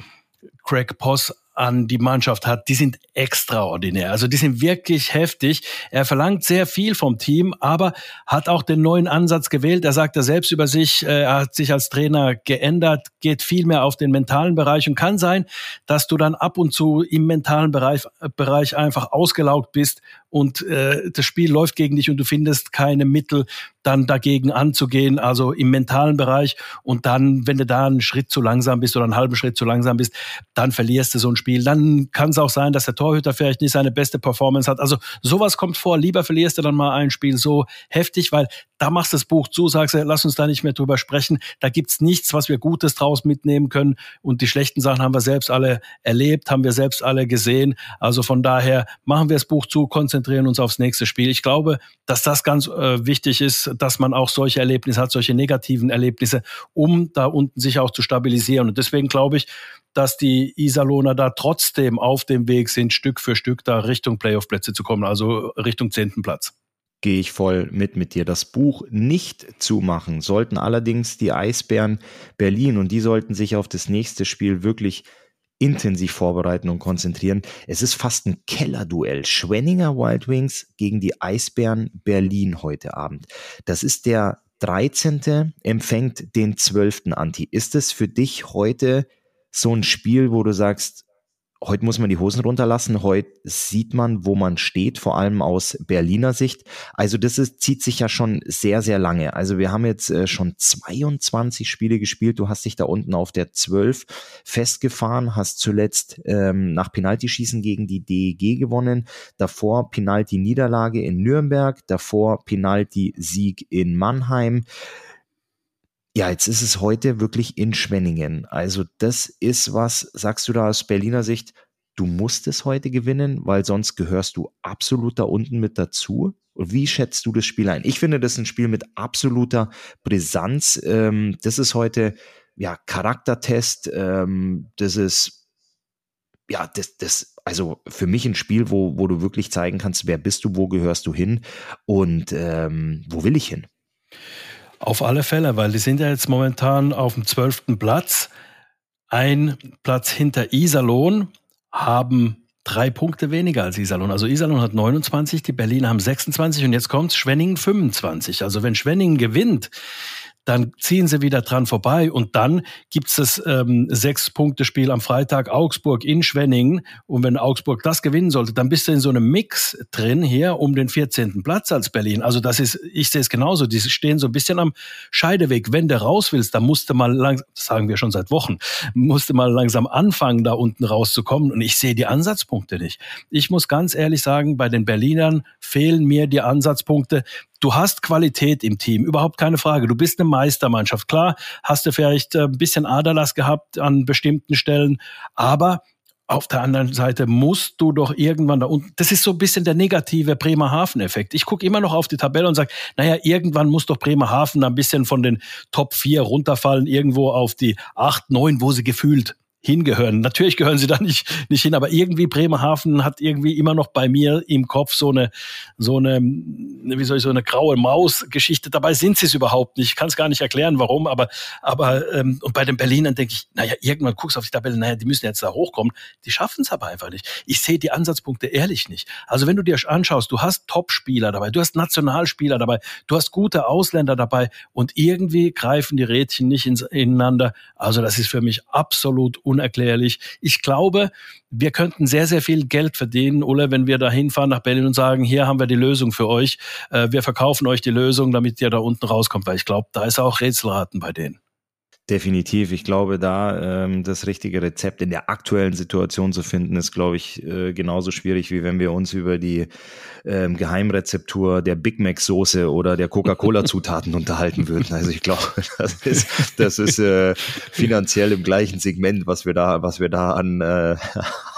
Craig Poss an die Mannschaft hat, die sind extraordinär. Also die sind wirklich heftig. Er verlangt sehr viel vom Team, aber hat auch den neuen Ansatz gewählt. Er sagt ja selbst über sich, äh, er hat sich als Trainer geändert, geht viel mehr auf den mentalen Bereich und kann sein, dass du dann ab und zu im mentalen Bereich, Bereich einfach ausgelaugt bist und äh, das Spiel läuft gegen dich und du findest keine Mittel, dann dagegen anzugehen, also im mentalen Bereich. Und dann, wenn du da einen Schritt zu langsam bist oder einen halben Schritt zu langsam bist, dann verlierst du so ein Spiel. Dann kann es auch sein, dass der Torhüter vielleicht nicht seine beste Performance hat. Also sowas kommt vor. Lieber verlierst du dann mal ein Spiel so heftig, weil da machst du das Buch zu, sagst du, lass uns da nicht mehr drüber sprechen. Da gibt's nichts, was wir Gutes draus mitnehmen können. Und die schlechten Sachen haben wir selbst alle erlebt, haben wir selbst alle gesehen. Also von daher machen wir das Buch zu, konzentrieren uns aufs nächste Spiel. Ich glaube, dass das ganz äh, wichtig ist, dass man auch solche Erlebnisse hat, solche negativen Erlebnisse, um da unten sich auch zu stabilisieren. Und deswegen glaube ich, dass die Iserlohner da trotzdem auf dem Weg sind, Stück für Stück da Richtung Playoff-Plätze zu kommen, also Richtung zehnten Platz gehe ich voll mit mit dir. Das Buch nicht zumachen sollten allerdings die Eisbären Berlin und die sollten sich auf das nächste Spiel wirklich intensiv vorbereiten und konzentrieren. Es ist fast ein Kellerduell. Schwenninger Wild Wings gegen die Eisbären Berlin heute Abend. Das ist der 13. empfängt den 12. Anti. Ist es für dich heute so ein Spiel, wo du sagst, heute muss man die Hosen runterlassen, heute sieht man, wo man steht, vor allem aus Berliner Sicht. Also das ist, zieht sich ja schon sehr, sehr lange. Also wir haben jetzt äh, schon 22 Spiele gespielt. Du hast dich da unten auf der 12 festgefahren, hast zuletzt ähm, nach Penaltyschießen gegen die DEG gewonnen, davor Penalty-Niederlage in Nürnberg, davor Penalty-Sieg in Mannheim. Ja, jetzt ist es heute wirklich in Schwenningen. Also das ist was, sagst du da aus Berliner Sicht, du musst es heute gewinnen, weil sonst gehörst du absolut da unten mit dazu. Und wie schätzt du das Spiel ein? Ich finde das ein Spiel mit absoluter Brisanz. Ähm, das ist heute ja, Charaktertest. Ähm, das ist, ja, das, das, also für mich ein Spiel, wo, wo du wirklich zeigen kannst, wer bist du, wo gehörst du hin und ähm, wo will ich hin. Auf alle Fälle, weil die sind ja jetzt momentan auf dem zwölften Platz. Ein Platz hinter Iserlohn haben drei Punkte weniger als Iserlohn. Also Iserlohn hat 29, die Berliner haben 26 und jetzt kommt Schwenningen 25. Also wenn Schwenningen gewinnt, dann ziehen sie wieder dran vorbei und dann gibt's das ähm, Sechs-Punkte-Spiel am Freitag Augsburg in Schwenningen und wenn Augsburg das gewinnen sollte, dann bist du in so einem Mix drin hier um den 14. Platz als Berlin. Also das ist, ich sehe es genauso, die stehen so ein bisschen am Scheideweg. Wenn du raus willst, dann musst du mal langsam, das sagen wir schon seit Wochen, musst du mal langsam anfangen, da unten rauszukommen und ich sehe die Ansatzpunkte nicht. Ich muss ganz ehrlich sagen, bei den Berlinern fehlen mir die Ansatzpunkte. Du hast Qualität im Team, überhaupt keine Frage. Du bist eine Meistermannschaft. Klar, hast du vielleicht äh, ein bisschen Aderlass gehabt an bestimmten Stellen, aber auf der anderen Seite musst du doch irgendwann da unten, das ist so ein bisschen der negative Bremerhaven-Effekt. Ich gucke immer noch auf die Tabelle und sage, naja, irgendwann muss doch Bremerhaven ein bisschen von den Top 4 runterfallen, irgendwo auf die 8, 9, wo sie gefühlt hingehören. Natürlich gehören sie da nicht, nicht hin, aber irgendwie Bremerhaven hat irgendwie immer noch bei mir im Kopf so eine, so eine, wie soll ich, so eine graue Maus-Geschichte. Dabei sind sie es überhaupt nicht. Ich kann es gar nicht erklären, warum, aber, aber, ähm, und bei den Berlinern denke ich, naja, irgendwann guckst du auf die Tabelle, naja, die müssen jetzt da hochkommen. Die schaffen es aber einfach nicht. Ich sehe die Ansatzpunkte ehrlich nicht. Also wenn du dir anschaust, du hast Top-Spieler dabei, du hast Nationalspieler dabei, du hast gute Ausländer dabei und irgendwie greifen die Rädchen nicht ins, ineinander. Also das ist für mich absolut un unerklärlich. Ich glaube, wir könnten sehr, sehr viel Geld verdienen, Ulle, wenn wir da hinfahren nach Berlin und sagen, hier haben wir die Lösung für euch. Äh, wir verkaufen euch die Lösung, damit ihr da unten rauskommt, weil ich glaube, da ist auch Rätselraten bei denen. Definitiv. Ich glaube, da ähm, das richtige Rezept in der aktuellen Situation zu finden, ist, glaube ich, äh, genauso schwierig, wie wenn wir uns über die ähm, Geheimrezeptur der Big Mac Soße oder der Coca-Cola-Zutaten *laughs* unterhalten würden. Also ich glaube, das ist, das ist äh, finanziell im gleichen Segment, was wir da, was wir da an, äh,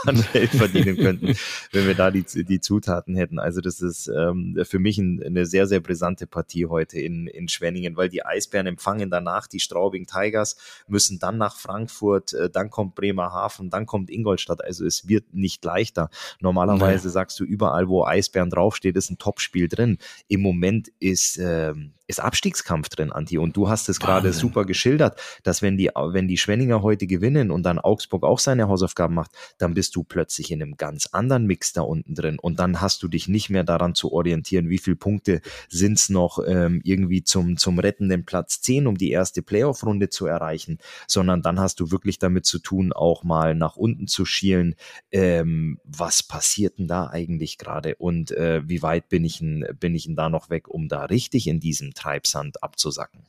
an Geld *laughs* verdienen könnten, wenn wir da die, die Zutaten hätten. Also das ist ähm, für mich ein, eine sehr, sehr brisante Partie heute in, in Schwenningen, weil die Eisbären empfangen danach die Straubing Tiger Tigers, müssen dann nach Frankfurt, äh, dann kommt Bremerhaven, dann kommt Ingolstadt. Also es wird nicht leichter. Normalerweise nee. sagst du überall, wo Eisbären draufsteht, ist ein Topspiel drin. Im Moment ist ähm, ist Abstiegskampf drin, Anti. Und du hast es gerade super geschildert, dass wenn die, wenn die Schwenninger heute gewinnen und dann Augsburg auch seine Hausaufgaben macht, dann bist du plötzlich in einem ganz anderen Mix da unten drin. Und dann hast du dich nicht mehr daran zu orientieren, wie viele Punkte sind es noch ähm, irgendwie zum, zum rettenden Platz 10, um die erste Playoff-Runde zu erreichen, sondern dann hast du wirklich damit zu tun, auch mal nach unten zu schielen. Ähm, was passiert denn da eigentlich gerade? Und äh, wie weit bin ich, denn, bin ich denn da noch weg, um da richtig in diesem Treibsand abzusacken.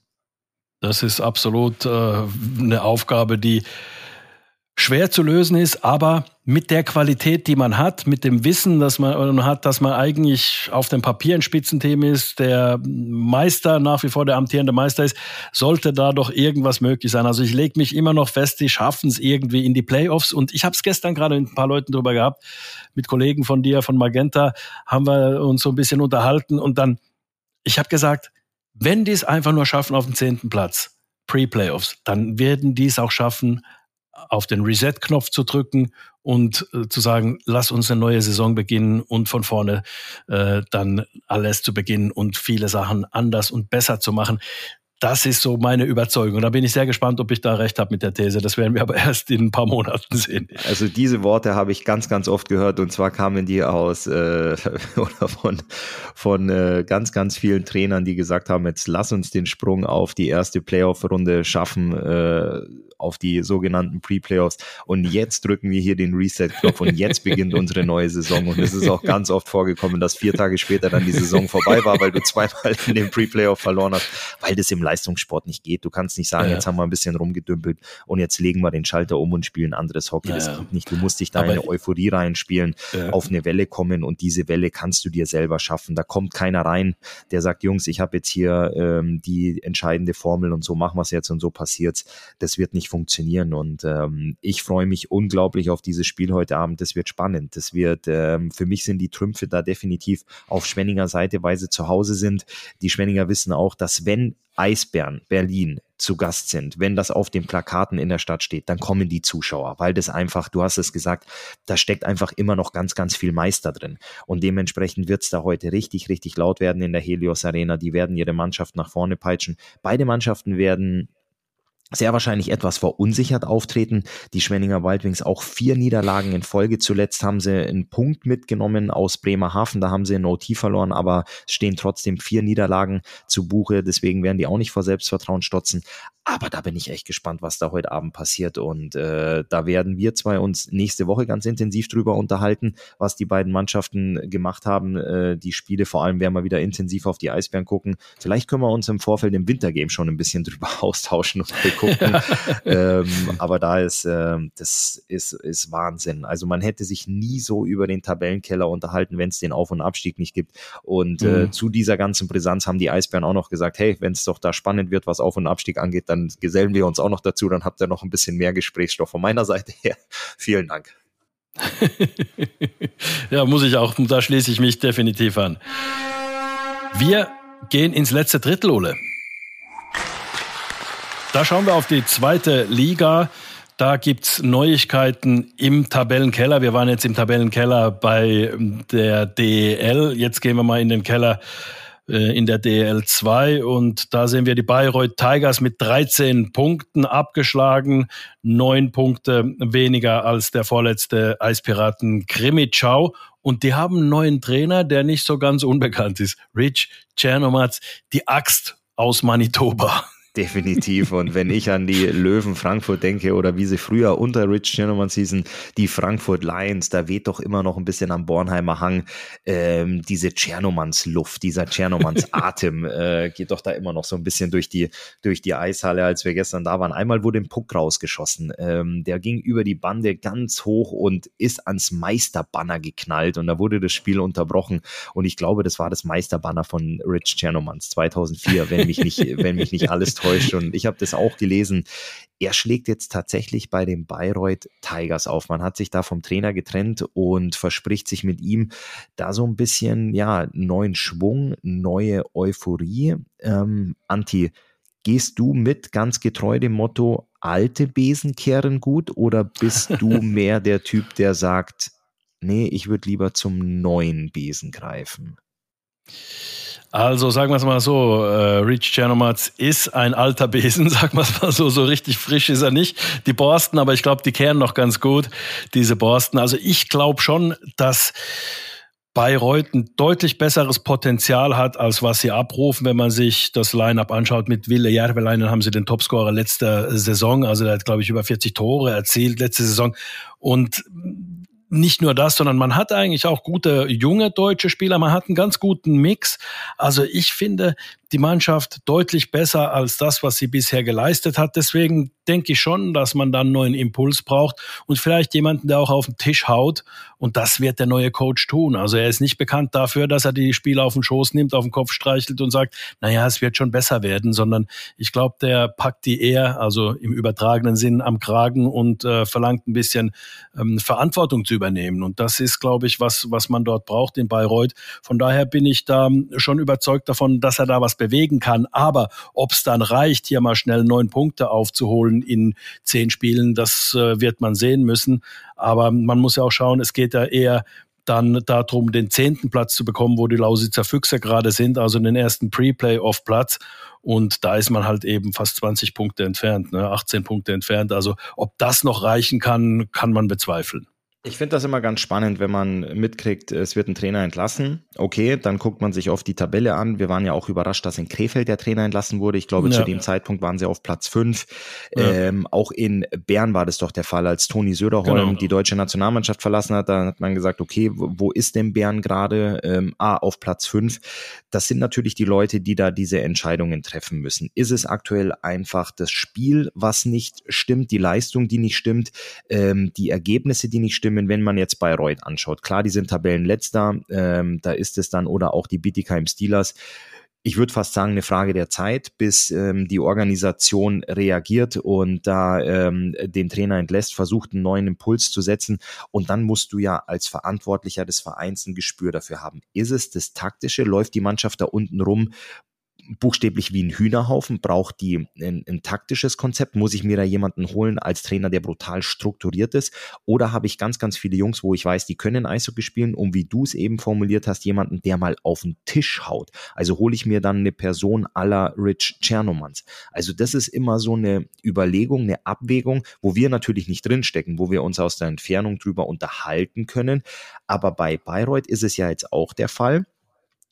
Das ist absolut äh, eine Aufgabe, die schwer zu lösen ist, aber mit der Qualität, die man hat, mit dem Wissen, dass man hat, dass man eigentlich auf dem Papier ein Spitzenteam ist, der Meister nach wie vor der amtierende Meister ist, sollte da doch irgendwas möglich sein. Also ich lege mich immer noch fest, die schaffen es irgendwie in die Playoffs und ich habe es gestern gerade mit ein paar Leuten drüber gehabt, mit Kollegen von dir, von Magenta, haben wir uns so ein bisschen unterhalten und dann, ich habe gesagt, wenn die es einfach nur schaffen auf den zehnten Platz, Pre-Playoffs, dann werden die es auch schaffen, auf den Reset-Knopf zu drücken und äh, zu sagen, lass uns eine neue Saison beginnen und von vorne äh, dann alles zu beginnen und viele Sachen anders und besser zu machen. Das ist so meine Überzeugung. Da bin ich sehr gespannt, ob ich da recht habe mit der These. Das werden wir aber erst in ein paar Monaten sehen. Also diese Worte habe ich ganz, ganz oft gehört und zwar kamen die aus äh, *laughs* oder von, von äh, ganz, ganz vielen Trainern, die gesagt haben, jetzt lass uns den Sprung auf die erste Playoff-Runde schaffen. Äh, auf die sogenannten Pre-Playoffs und jetzt drücken wir hier den Reset-Knopf und jetzt beginnt unsere neue Saison. Und es ist auch ganz oft vorgekommen, dass vier Tage später dann die Saison vorbei war, weil du zweimal in den Pre-Playoff verloren hast, weil das im Leistungssport nicht geht. Du kannst nicht sagen, ja. jetzt haben wir ein bisschen rumgedümpelt und jetzt legen wir den Schalter um und spielen anderes Hockey. Ja, das geht nicht. Du musst dich da in eine Euphorie reinspielen, ja. auf eine Welle kommen und diese Welle kannst du dir selber schaffen. Da kommt keiner rein, der sagt, Jungs, ich habe jetzt hier ähm, die entscheidende Formel und so machen wir es jetzt und so passiert's. Das wird nicht nicht funktionieren. Und ähm, ich freue mich unglaublich auf dieses Spiel heute Abend. Das wird spannend. Das wird, ähm, für mich sind die Trümpfe da definitiv auf Schwenninger Seite, weil sie zu Hause sind. Die Schwenninger wissen auch, dass wenn Eisbären Berlin zu Gast sind, wenn das auf den Plakaten in der Stadt steht, dann kommen die Zuschauer, weil das einfach, du hast es gesagt, da steckt einfach immer noch ganz, ganz viel Meister drin. Und dementsprechend wird es da heute richtig, richtig laut werden in der Helios Arena. Die werden ihre Mannschaft nach vorne peitschen. Beide Mannschaften werden sehr wahrscheinlich etwas verunsichert auftreten. Die Schwenninger Wildwings auch vier Niederlagen in Folge. Zuletzt haben sie einen Punkt mitgenommen aus Bremerhaven. Da haben sie ein OT verloren, aber es stehen trotzdem vier Niederlagen zu Buche. Deswegen werden die auch nicht vor Selbstvertrauen stotzen. Aber da bin ich echt gespannt, was da heute Abend passiert. Und äh, da werden wir zwei uns nächste Woche ganz intensiv drüber unterhalten, was die beiden Mannschaften gemacht haben. Äh, die Spiele, vor allem werden wir wieder intensiv auf die Eisbären gucken. Vielleicht können wir uns im Vorfeld im Wintergame schon ein bisschen drüber *laughs* austauschen und gucken. *laughs* ähm, aber da ist, äh, das ist, ist Wahnsinn. Also man hätte sich nie so über den Tabellenkeller unterhalten, wenn es den Auf- und Abstieg nicht gibt. Und äh, mhm. zu dieser ganzen Brisanz haben die Eisbären auch noch gesagt, hey, wenn es doch da spannend wird, was Auf- und Abstieg angeht, dann dann gesellen wir uns auch noch dazu, dann habt ihr noch ein bisschen mehr Gesprächsstoff von meiner Seite her. *laughs* Vielen Dank. *laughs* ja, muss ich auch, da schließe ich mich definitiv an. Wir gehen ins letzte Drittel, Ole. Da schauen wir auf die zweite Liga. Da gibt es Neuigkeiten im Tabellenkeller. Wir waren jetzt im Tabellenkeller bei der DEL. Jetzt gehen wir mal in den Keller äh, in der DL2 und da sehen wir die Bayreuth Tigers mit 13 Punkten abgeschlagen, neun Punkte weniger als der vorletzte Eispiraten Krimitschau und die haben einen neuen Trainer, der nicht so ganz unbekannt ist, Rich Chernomatz, die Axt aus Manitoba. Definitiv. Und wenn ich an die Löwen Frankfurt denke oder wie sie früher unter Rich Gentleman hießen, die Frankfurt Lions, da weht doch immer noch ein bisschen am Bornheimer Hang ähm, diese Tschernomans Luft, dieser Tschernomans Atem *laughs* äh, geht doch da immer noch so ein bisschen durch die, durch die Eishalle, als wir gestern da waren. Einmal wurde ein Puck rausgeschossen. Ähm, der ging über die Bande ganz hoch und ist ans Meisterbanner geknallt und da wurde das Spiel unterbrochen. Und ich glaube, das war das Meisterbanner von Rich Tschernomans 2004, wenn mich nicht, wenn mich nicht alles täuscht *laughs* täuscht. Und ich habe das auch gelesen. Er schlägt jetzt tatsächlich bei den Bayreuth Tigers auf. Man hat sich da vom Trainer getrennt und verspricht sich mit ihm da so ein bisschen, ja, neuen Schwung, neue Euphorie. Ähm, Anti, gehst du mit ganz getreu dem Motto, alte Besen kehren gut oder bist *laughs* du mehr der Typ, der sagt, nee, ich würde lieber zum neuen Besen greifen? Also sagen wir es mal so, äh, Rich Chernomatz ist ein alter Besen, *laughs* sagen wir es mal so, so richtig frisch ist er nicht. Die Borsten, aber ich glaube, die kehren noch ganz gut, diese Borsten. Also ich glaube schon, dass Bayreuth ein deutlich besseres Potenzial hat, als was sie abrufen, wenn man sich das Line-Up anschaut. Mit Wille Järvelainen haben sie den Topscorer letzter Saison, also der hat, glaube ich, über 40 Tore erzielt letzte Saison. Und nicht nur das, sondern man hat eigentlich auch gute junge deutsche Spieler. Man hat einen ganz guten Mix. Also ich finde die Mannschaft deutlich besser als das, was sie bisher geleistet hat. Deswegen denke ich schon, dass man dann neuen Impuls braucht und vielleicht jemanden, der auch auf den Tisch haut. Und das wird der neue Coach tun. Also er ist nicht bekannt dafür, dass er die Spieler auf den Schoß nimmt, auf den Kopf streichelt und sagt, naja, es wird schon besser werden, sondern ich glaube, der packt die eher, also im übertragenen Sinn, am Kragen und äh, verlangt ein bisschen ähm, Verantwortung zu übernehmen. Und das ist, glaube ich, was, was man dort braucht in Bayreuth. Von daher bin ich da schon überzeugt davon, dass er da was bewegen kann. Aber ob es dann reicht, hier mal schnell neun Punkte aufzuholen in zehn Spielen, das äh, wird man sehen müssen. Aber man muss ja auch schauen, es geht ja eher dann darum, den zehnten Platz zu bekommen, wo die Lausitzer Füchse gerade sind, also den ersten Pre-Playoff-Platz. Und da ist man halt eben fast 20 Punkte entfernt, ne? 18 Punkte entfernt. Also ob das noch reichen kann, kann man bezweifeln. Ich finde das immer ganz spannend, wenn man mitkriegt, es wird ein Trainer entlassen. Okay, dann guckt man sich oft die Tabelle an. Wir waren ja auch überrascht, dass in Krefeld der Trainer entlassen wurde. Ich glaube, ja. zu dem Zeitpunkt waren sie auf Platz fünf. Ja. Ähm, auch in Bern war das doch der Fall, als Toni Söderholm genau. die deutsche Nationalmannschaft verlassen hat. Da hat man gesagt, okay, wo ist denn Bern gerade? Ähm, ah, auf Platz fünf. Das sind natürlich die Leute, die da diese Entscheidungen treffen müssen. Ist es aktuell einfach das Spiel, was nicht stimmt, die Leistung, die nicht stimmt, ähm, die Ergebnisse, die nicht stimmen? Themen, wenn man jetzt Bayreuth anschaut. Klar, die sind Tabellenletzter, ähm, da ist es dann, oder auch die Bietigheim Steelers. Ich würde fast sagen, eine Frage der Zeit, bis ähm, die Organisation reagiert und da ähm, den Trainer entlässt, versucht einen neuen Impuls zu setzen. Und dann musst du ja als Verantwortlicher des Vereins ein Gespür dafür haben. Ist es das Taktische? Läuft die Mannschaft da unten rum? Buchstäblich wie ein Hühnerhaufen, braucht die ein, ein, taktisches Konzept? Muss ich mir da jemanden holen als Trainer, der brutal strukturiert ist? Oder habe ich ganz, ganz viele Jungs, wo ich weiß, die können Eishockey spielen und wie du es eben formuliert hast, jemanden, der mal auf den Tisch haut? Also hole ich mir dann eine Person aller Rich Chernomans. Also das ist immer so eine Überlegung, eine Abwägung, wo wir natürlich nicht drinstecken, wo wir uns aus der Entfernung drüber unterhalten können. Aber bei Bayreuth ist es ja jetzt auch der Fall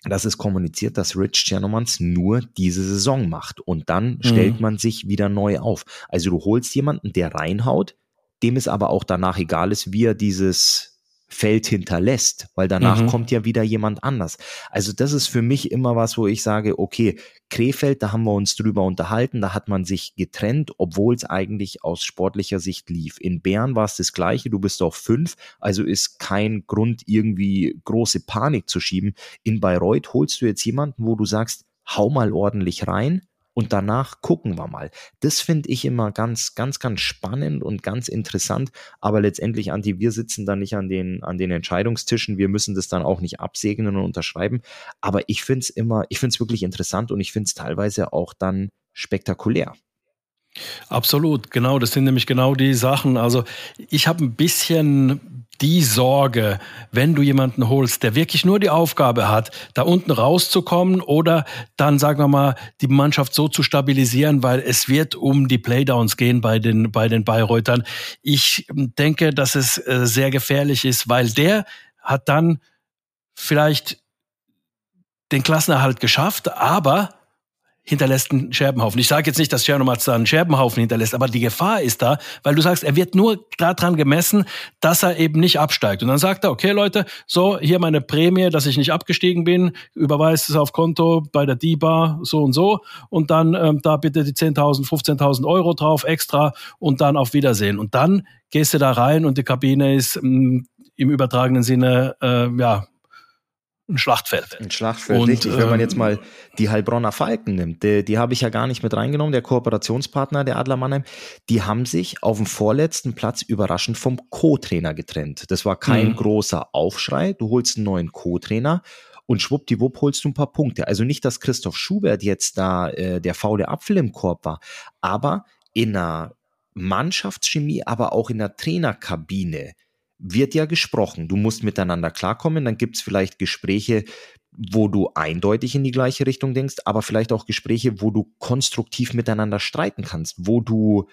dass es kommuniziert, dass Rich Chernomans nur diese Saison macht und dann mhm. stellt man sich wieder neu auf. Also du holst jemanden, der reinhaut, dem es aber auch danach egal ist, wie er dieses Feld hinterlässt, weil danach mhm. kommt ja wieder jemand anders. Also das ist für mich immer was, wo ich sage, okay, Krefeld, da haben wir uns drüber unterhalten, da hat man sich getrennt, obwohl es eigentlich aus sportlicher Sicht lief. In Bern war es das gleiche, du bist auf fünf, also ist kein Grund, irgendwie große Panik zu schieben. In Bayreuth holst du jetzt jemanden, wo du sagst, hau mal ordentlich rein, und danach gucken wir mal. Das finde ich immer ganz, ganz, ganz spannend und ganz interessant. Aber letztendlich, Anti, wir sitzen da nicht an den, an den Entscheidungstischen. Wir müssen das dann auch nicht absegnen und unterschreiben. Aber ich finde es immer, ich finde es wirklich interessant und ich finde es teilweise auch dann spektakulär. Absolut, genau. Das sind nämlich genau die Sachen. Also ich habe ein bisschen die Sorge, wenn du jemanden holst, der wirklich nur die Aufgabe hat, da unten rauszukommen oder dann, sagen wir mal, die Mannschaft so zu stabilisieren, weil es wird um die Playdowns gehen bei den, bei den Bayreutern. Ich denke, dass es äh, sehr gefährlich ist, weil der hat dann vielleicht den Klassenerhalt geschafft, aber hinterlässt einen Scherbenhaufen. Ich sage jetzt nicht, dass Chernomatz da einen Scherbenhaufen hinterlässt, aber die Gefahr ist da, weil du sagst, er wird nur daran gemessen, dass er eben nicht absteigt. Und dann sagt er, okay Leute, so, hier meine Prämie, dass ich nicht abgestiegen bin, überweist es auf Konto bei der DIBA so und so und dann ähm, da bitte die 10.000, 15.000 Euro drauf extra und dann auf Wiedersehen. Und dann gehst du da rein und die Kabine ist mh, mm, im übertragenen Sinne, äh, ja, ein Schlachtfeld. Ein Schlachtfeld, und, richtig. Wenn man jetzt ähm, mal die Heilbronner Falken nimmt, die, die habe ich ja gar nicht mit reingenommen, der Kooperationspartner der Adler Mannheim, die haben sich auf dem vorletzten Platz überraschend vom Co-Trainer getrennt. Das war kein mhm. großer Aufschrei. Du holst einen neuen Co-Trainer und schwuppdiwupp holst du ein paar Punkte. Also nicht, dass Christoph Schubert jetzt da äh, der faule Apfel im Korb war, aber in einer Mannschaftschemie, aber auch in der Trainerkabine wird ja gesprochen. Du musst miteinander klarkommen, dann gibt es vielleicht Gespräche, wo du eindeutig in die gleiche Richtung denkst, aber vielleicht auch Gespräche, wo du konstruktiv miteinander streiten kannst, wo du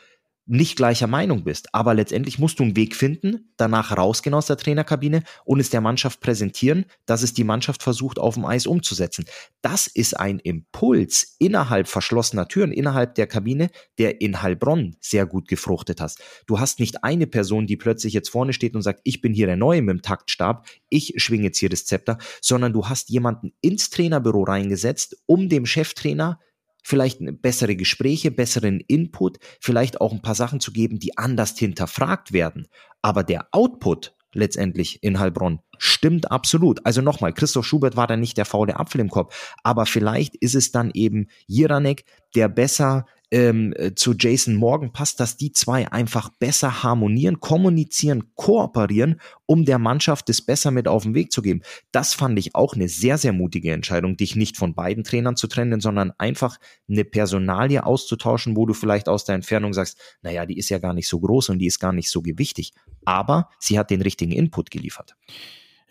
nicht gleicher Meinung bist. Aber letztendlich musst du einen Weg finden, danach rausgehen aus der Trainerkabine und es der Mannschaft präsentieren, dass es die Mannschaft versucht, auf dem Eis umzusetzen. Das ist ein Impuls innerhalb verschlossener Türen, innerhalb der Kabine, der in Heilbronn sehr gut gefruchtet hast. Du hast nicht eine Person, die plötzlich jetzt vorne steht und sagt, ich bin hier der Neue mit dem Taktstab, ich schwinge jetzt hier das Zepter, sondern du hast jemanden ins Trainerbüro reingesetzt, um dem Cheftrainer vielleicht bessere Gespräche, besseren Input, vielleicht auch ein paar Sachen zu geben, die anders hinterfragt werden. Aber der Output letztendlich in Heilbronn stimmt absolut. Also nochmal, Christoph Schubert war da nicht der faule Apfel im Kopf, aber vielleicht ist es dann eben Jiranek, der besser ähm, äh, zu Jason Morgan passt, dass die zwei einfach besser harmonieren, kommunizieren, kooperieren, um der Mannschaft das besser mit auf den Weg zu geben. Das fand ich auch eine sehr, sehr mutige Entscheidung, dich nicht von beiden Trainern zu trennen, sondern einfach eine Personalie auszutauschen, wo du vielleicht aus der Entfernung sagst, naja, die ist ja gar nicht so groß und die ist gar nicht so gewichtig. Aber sie hat den richtigen Input geliefert.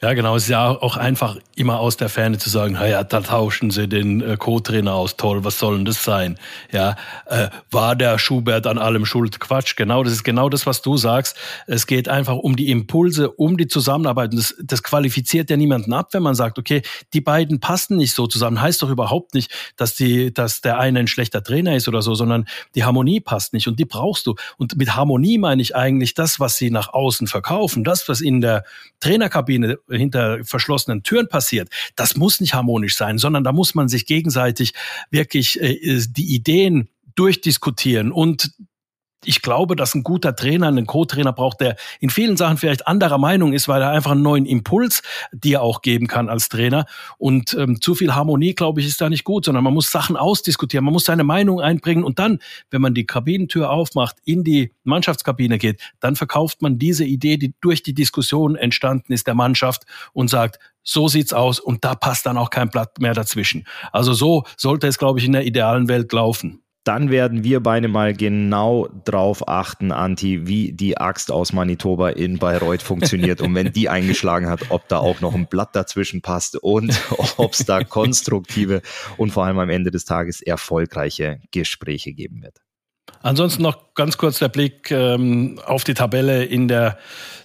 Ja, genau. Es ist ja auch einfach immer aus der Ferne zu sagen, ja, da tauschen sie den äh, Co-Trainer aus. Toll, was soll denn das sein? Ja, äh, war der Schubert an allem schuld? Quatsch. Genau, das ist genau das, was du sagst. Es geht einfach um die Impulse, um die Zusammenarbeit. Und das, das qualifiziert ja niemanden ab, wenn man sagt, okay, die beiden passen nicht so zusammen. Heißt doch überhaupt nicht, dass die, dass der eine ein schlechter Trainer ist oder so, sondern die Harmonie passt nicht und die brauchst du. Und mit Harmonie meine ich eigentlich das, was sie nach außen verkaufen, das, was in der Trainerkabine hinter verschlossenen Türen passiert, das muss nicht harmonisch sein, sondern da muss man sich gegenseitig wirklich äh, die Ideen durchdiskutieren und ich glaube, dass ein guter Trainer einen Co-Trainer braucht, der in vielen Sachen vielleicht anderer Meinung ist, weil er einfach einen neuen Impuls dir auch geben kann als Trainer. Und ähm, zu viel Harmonie, glaube ich, ist da nicht gut, sondern man muss Sachen ausdiskutieren, man muss seine Meinung einbringen und dann, wenn man die Kabinentür aufmacht, in die Mannschaftskabine geht, dann verkauft man diese Idee, die durch die Diskussion entstanden ist der Mannschaft und sagt, so sieht's aus und da passt dann auch kein Blatt mehr dazwischen. Also so sollte es, glaube ich, in der idealen Welt laufen dann werden wir beide mal genau drauf achten, Anti, wie die Axt aus Manitoba in Bayreuth funktioniert und wenn die *laughs* eingeschlagen hat, ob da auch noch ein Blatt dazwischen passt und *laughs* ob es da konstruktive und vor allem am Ende des Tages erfolgreiche Gespräche geben wird. Ansonsten noch ganz kurz der Blick ähm, auf die Tabelle in der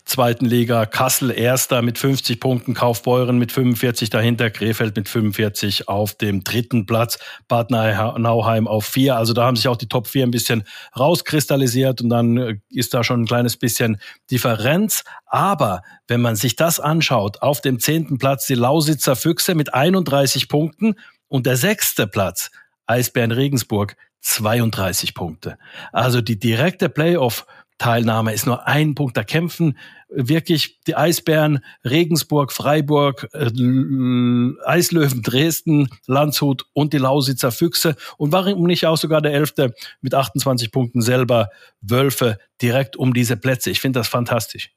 zweiten Liga. Kassel erster mit 50 Punkten, Kaufbeuren mit 45 dahinter, Krefeld mit 45 auf dem dritten Platz, Bad Nauheim auf vier. Also da haben sich auch die Top vier ein bisschen rauskristallisiert und dann äh, ist da schon ein kleines bisschen Differenz. Aber wenn man sich das anschaut, auf dem zehnten Platz die Lausitzer Füchse mit 31 Punkten und der sechste Platz Eisbären Regensburg 32 Punkte. Also die direkte Playoff Teilnahme ist nur ein Punkt. Da kämpfen wirklich die Eisbären, Regensburg, Freiburg, äh, Eislöwen, Dresden, Landshut und die Lausitzer Füchse. Und warum nicht auch sogar der Elfte mit 28 Punkten selber Wölfe direkt um diese Plätze. Ich finde das fantastisch.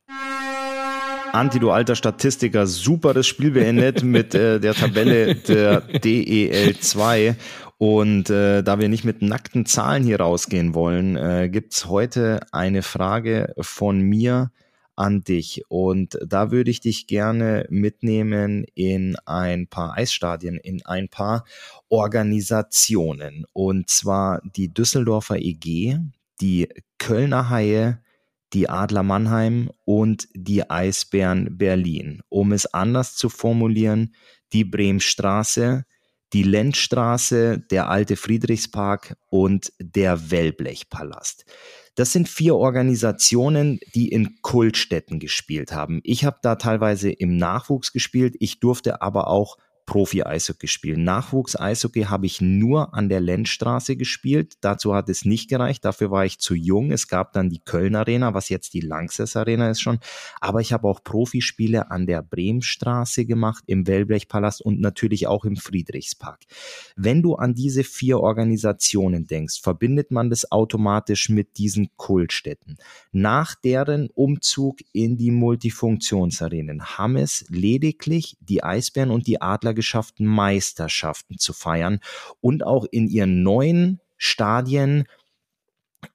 Anti, du alter Statistiker, super das Spiel beendet mit äh, der Tabelle der DEL 2. Und äh, da wir nicht mit nackten Zahlen hier rausgehen wollen, äh, gibt's heute eine Frage von mir an dich. Und da würde ich dich gerne mitnehmen in ein paar Eisstadien, in ein paar Organisationen. Und zwar die Düsseldorfer EG, die Kölner Haie, die Adler Mannheim und die Eisbären Berlin. Um es anders zu formulieren, die Bremstraße, die Lenzstraße, der alte Friedrichspark und der Wellblechpalast. Das sind vier Organisationen, die in Kultstätten gespielt haben. Ich habe da teilweise im Nachwuchs gespielt. Ich durfte aber auch Profi-Eishockey spielen. Nachwuchs-Eishockey habe ich nur an der Lenzstraße gespielt. Dazu hat es nicht gereicht. Dafür war ich zu jung. Es gab dann die Köln Arena, was jetzt die Lanxess Arena ist schon. Aber ich habe auch Profispiele an der Bremstraße gemacht, im Wellblechpalast und natürlich auch im Friedrichspark. Wenn du an diese vier Organisationen denkst, verbindet man das automatisch mit diesen Kultstätten. Nach deren Umzug in die Multifunktionsarenen haben es lediglich die Eisbären und die Adler geschafft, Meisterschaften zu feiern und auch in ihren neuen Stadien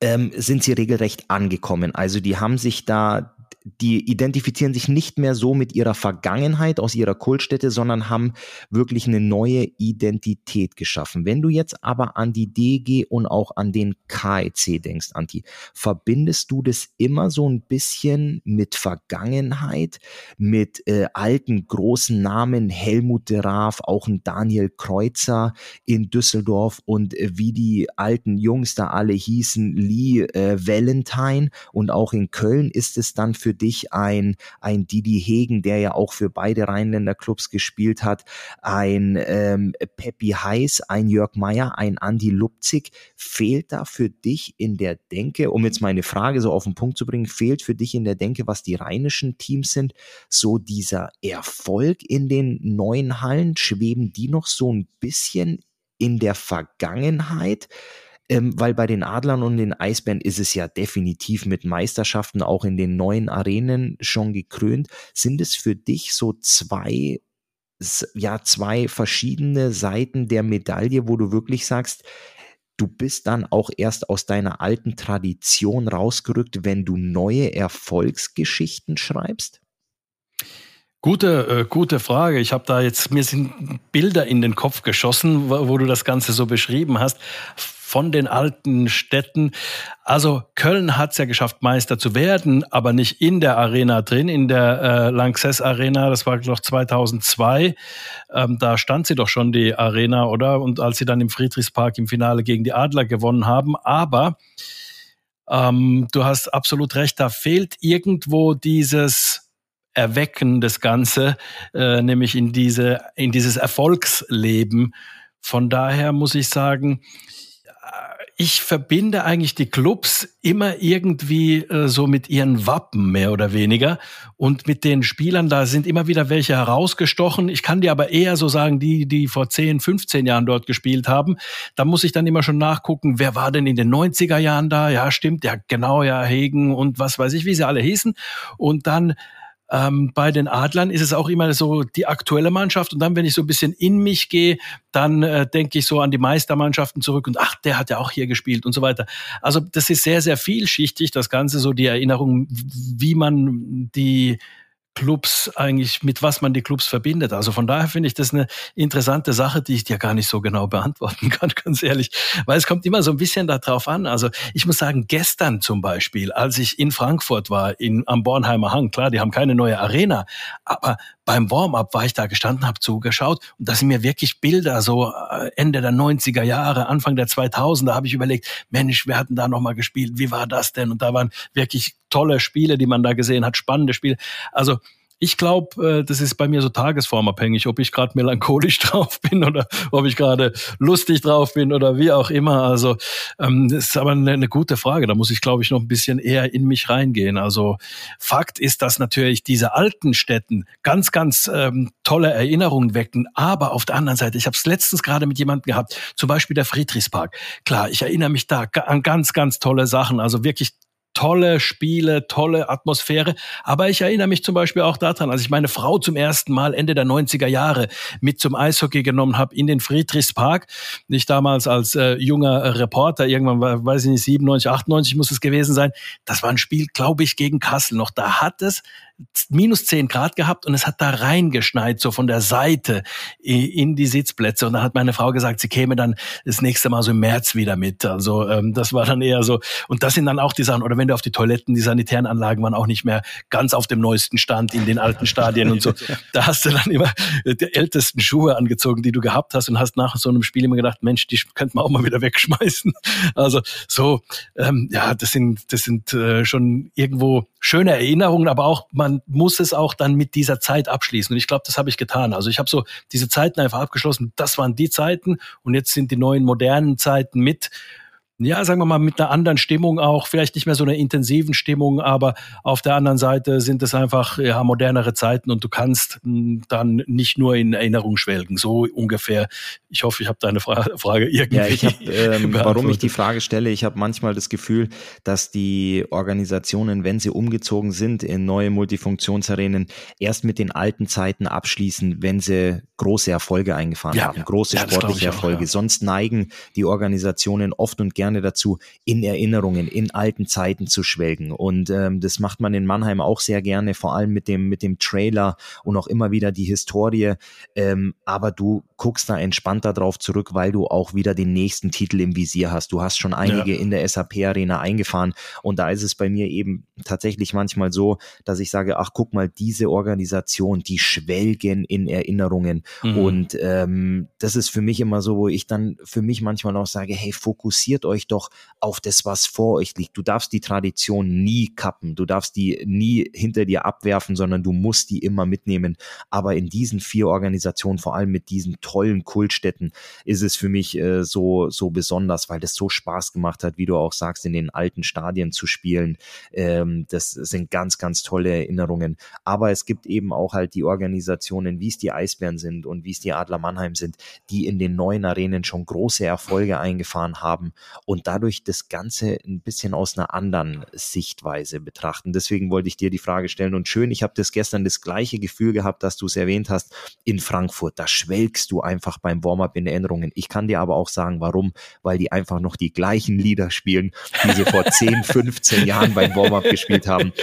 ähm, sind sie regelrecht angekommen. Also die haben sich da die identifizieren sich nicht mehr so mit ihrer Vergangenheit aus ihrer Kultstätte, sondern haben wirklich eine neue Identität geschaffen. Wenn du jetzt aber an die DG und auch an den KIC denkst, Anti, verbindest du das immer so ein bisschen mit Vergangenheit, mit äh, alten großen Namen, Helmut de Raaf, auch ein Daniel Kreuzer in Düsseldorf und äh, wie die alten Jungs da alle hießen, Lee äh, Valentine und auch in Köln ist es dann für dich ein, ein Didi Hegen, der ja auch für beide Rheinländer Clubs gespielt hat, ein ähm, Peppi Heiß, ein Jörg Meyer, ein Andi Lupzig. Fehlt da für dich in der Denke, um jetzt meine Frage so auf den Punkt zu bringen, fehlt für dich in der Denke, was die rheinischen Teams sind, so dieser Erfolg in den neuen Hallen? Schweben die noch so ein bisschen in der Vergangenheit? Ähm, weil bei den Adlern und den Eisbären ist es ja definitiv mit Meisterschaften auch in den neuen Arenen schon gekrönt. Sind es für dich so zwei ja zwei verschiedene Seiten der Medaille, wo du wirklich sagst, du bist dann auch erst aus deiner alten Tradition rausgerückt, wenn du neue Erfolgsgeschichten schreibst? Gute, äh, gute Frage. Ich habe da jetzt, mir sind Bilder in den Kopf geschossen, wo, wo, du das Ganze so beschrieben hast von den alten Städten. Also Köln hat es ja geschafft, Meister zu werden, aber nicht in der Arena drin, in der äh, Lanxess Arena. Das war noch 2002. Ähm, da stand sie doch schon, die Arena, oder? Und als sie dann im Friedrichspark im Finale gegen die Adler gewonnen haben. Aber ähm, du hast absolut recht, da fehlt irgendwo dieses Erwecken das Ganze, äh, nämlich in diese, in dieses Erfolgsleben. Von daher muss ich sagen, ich verbinde eigentlich die Clubs immer irgendwie äh, so mit ihren Wappen mehr oder weniger und mit den Spielern, da sind immer wieder welche herausgestochen. Ich kann dir aber eher so sagen, die, die vor 10, 15 Jahren dort gespielt haben, da muss ich dann immer schon nachgucken, wer war denn in den 90er Jahren da? Ja, stimmt, ja, genau, ja, Hegen und was weiß ich, wie sie alle hießen. Und dann ähm, bei den Adlern ist es auch immer so die aktuelle Mannschaft. Und dann, wenn ich so ein bisschen in mich gehe, dann äh, denke ich so an die Meistermannschaften zurück und ach, der hat ja auch hier gespielt und so weiter. Also das ist sehr, sehr vielschichtig, das Ganze, so die Erinnerung, wie man die Clubs eigentlich, mit was man die Clubs verbindet. Also von daher finde ich das eine interessante Sache, die ich dir gar nicht so genau beantworten *laughs* kann, ganz ehrlich. Weil es kommt immer so ein bisschen darauf an. Also ich muss sagen, gestern zum Beispiel, als ich in Frankfurt war, in, am Bornheimer Hang, klar, die haben keine neue Arena, aber beim Warm-up war ich da gestanden, habe zugeschaut und da sind mir wirklich Bilder so äh, Ende der 90er Jahre, Anfang der 2000er habe ich überlegt, Mensch, wir hatten da noch mal gespielt, wie war das denn? Und da waren wirklich tolle Spiele, die man da gesehen hat, spannende Spiele. Also ich glaube, äh, das ist bei mir so tagesformabhängig, ob ich gerade melancholisch *laughs* drauf bin oder ob ich gerade lustig drauf bin oder wie auch immer. Also ähm, das ist aber eine, eine gute Frage. Da muss ich, glaube ich, noch ein bisschen eher in mich reingehen. Also Fakt ist, dass natürlich diese alten Städten ganz, ganz ähm, tolle Erinnerungen wecken. Aber auf der anderen Seite, ich habe es letztens gerade mit jemandem gehabt, zum Beispiel der Friedrichspark. Klar, ich erinnere mich da an ganz, ganz tolle Sachen. Also wirklich tolle Spiele, tolle Atmosphäre. Aber ich erinnere mich zum Beispiel auch daran, als ich meine Frau zum ersten Mal Ende der 90er Jahre mit zum Eishockey genommen habe in den Friedrichspark. Nicht damals als äh, junger Reporter, irgendwann war, weiß ich nicht, 97, 98 muss es gewesen sein. Das war ein Spiel, glaube ich, gegen Kassel noch. Da hat es minus zehn Grad gehabt und es hat da reingeschneit, so von der Seite in die Sitzplätze. Und dann hat meine Frau gesagt, sie käme dann das nächste Mal so im März wieder mit. Also ähm, das war dann eher so. Und das sind dann auch die Sachen, oder wenn du auf die Toiletten, die sanitären Anlagen waren auch nicht mehr ganz auf dem neuesten Stand in den alten Stadien und so. *laughs* Da hast du dann immer die ältesten Schuhe angezogen, die du gehabt hast und hast nach so einem Spiel immer gedacht, Mensch, die könnte man auch mal wieder wegschmeißen. *laughs* Also so, ähm, ja, das sind, das sind äh, schon irgendwo schöne Erinnerungen, aber auch man muss es auch dann mit dieser Zeit abschließen. Und ich glaube, das habe ich getan. Also ich habe so diese Zeiten einfach abgeschlossen. Das waren die Zeiten und jetzt sind die neuen modernen Zeiten mit ja, sagen wir mal, mit einer anderen Stimmung auch, vielleicht nicht mehr so einer intensiven Stimmung, aber auf der anderen Seite sind es einfach ja, modernere Zeiten und du kannst hm, dann nicht nur in Erinnerung schwelgen, so ungefähr. Ich hoffe, ich habe deine Fra *laughs* Frage irgendwie. Ja, ich hab, ähm, warum ich die Frage stelle, ich habe manchmal das Gefühl, dass die Organisationen, wenn sie umgezogen sind in neue Multifunktionsarenen, erst mit den alten Zeiten abschließen, wenn sie große Erfolge eingefahren ja, haben, große ja, sportliche Erfolge. Auch, Sonst neigen die Organisationen oft und gerne gerne dazu, in Erinnerungen, in alten Zeiten zu schwelgen. Und ähm, das macht man in Mannheim auch sehr gerne, vor allem mit dem, mit dem Trailer und auch immer wieder die Historie. Ähm, aber du guckst da entspannter drauf zurück, weil du auch wieder den nächsten Titel im Visier hast. Du hast schon einige ja. in der SAP-Arena eingefahren. Und da ist es bei mir eben tatsächlich manchmal so, dass ich sage, ach guck mal, diese Organisation, die schwelgen in Erinnerungen. Mhm. Und ähm, das ist für mich immer so, wo ich dann für mich manchmal auch sage, hey, fokussiert euch euch doch auf das, was vor euch liegt. Du darfst die Tradition nie kappen, du darfst die nie hinter dir abwerfen, sondern du musst die immer mitnehmen. Aber in diesen vier Organisationen, vor allem mit diesen tollen Kultstätten, ist es für mich äh, so, so besonders, weil das so Spaß gemacht hat, wie du auch sagst, in den alten Stadien zu spielen. Ähm, das sind ganz, ganz tolle Erinnerungen. Aber es gibt eben auch halt die Organisationen, wie es die Eisbären sind und wie es die Adler Mannheim sind, die in den neuen Arenen schon große Erfolge eingefahren haben und dadurch das Ganze ein bisschen aus einer anderen Sichtweise betrachten. Deswegen wollte ich dir die Frage stellen und schön, ich habe das gestern das gleiche Gefühl gehabt, dass du es erwähnt hast, in Frankfurt, da schwelgst du einfach beim Warm-up in Erinnerungen. Ich kann dir aber auch sagen, warum, weil die einfach noch die gleichen Lieder spielen, die sie vor *laughs* 10, 15 Jahren beim Warm-up gespielt haben.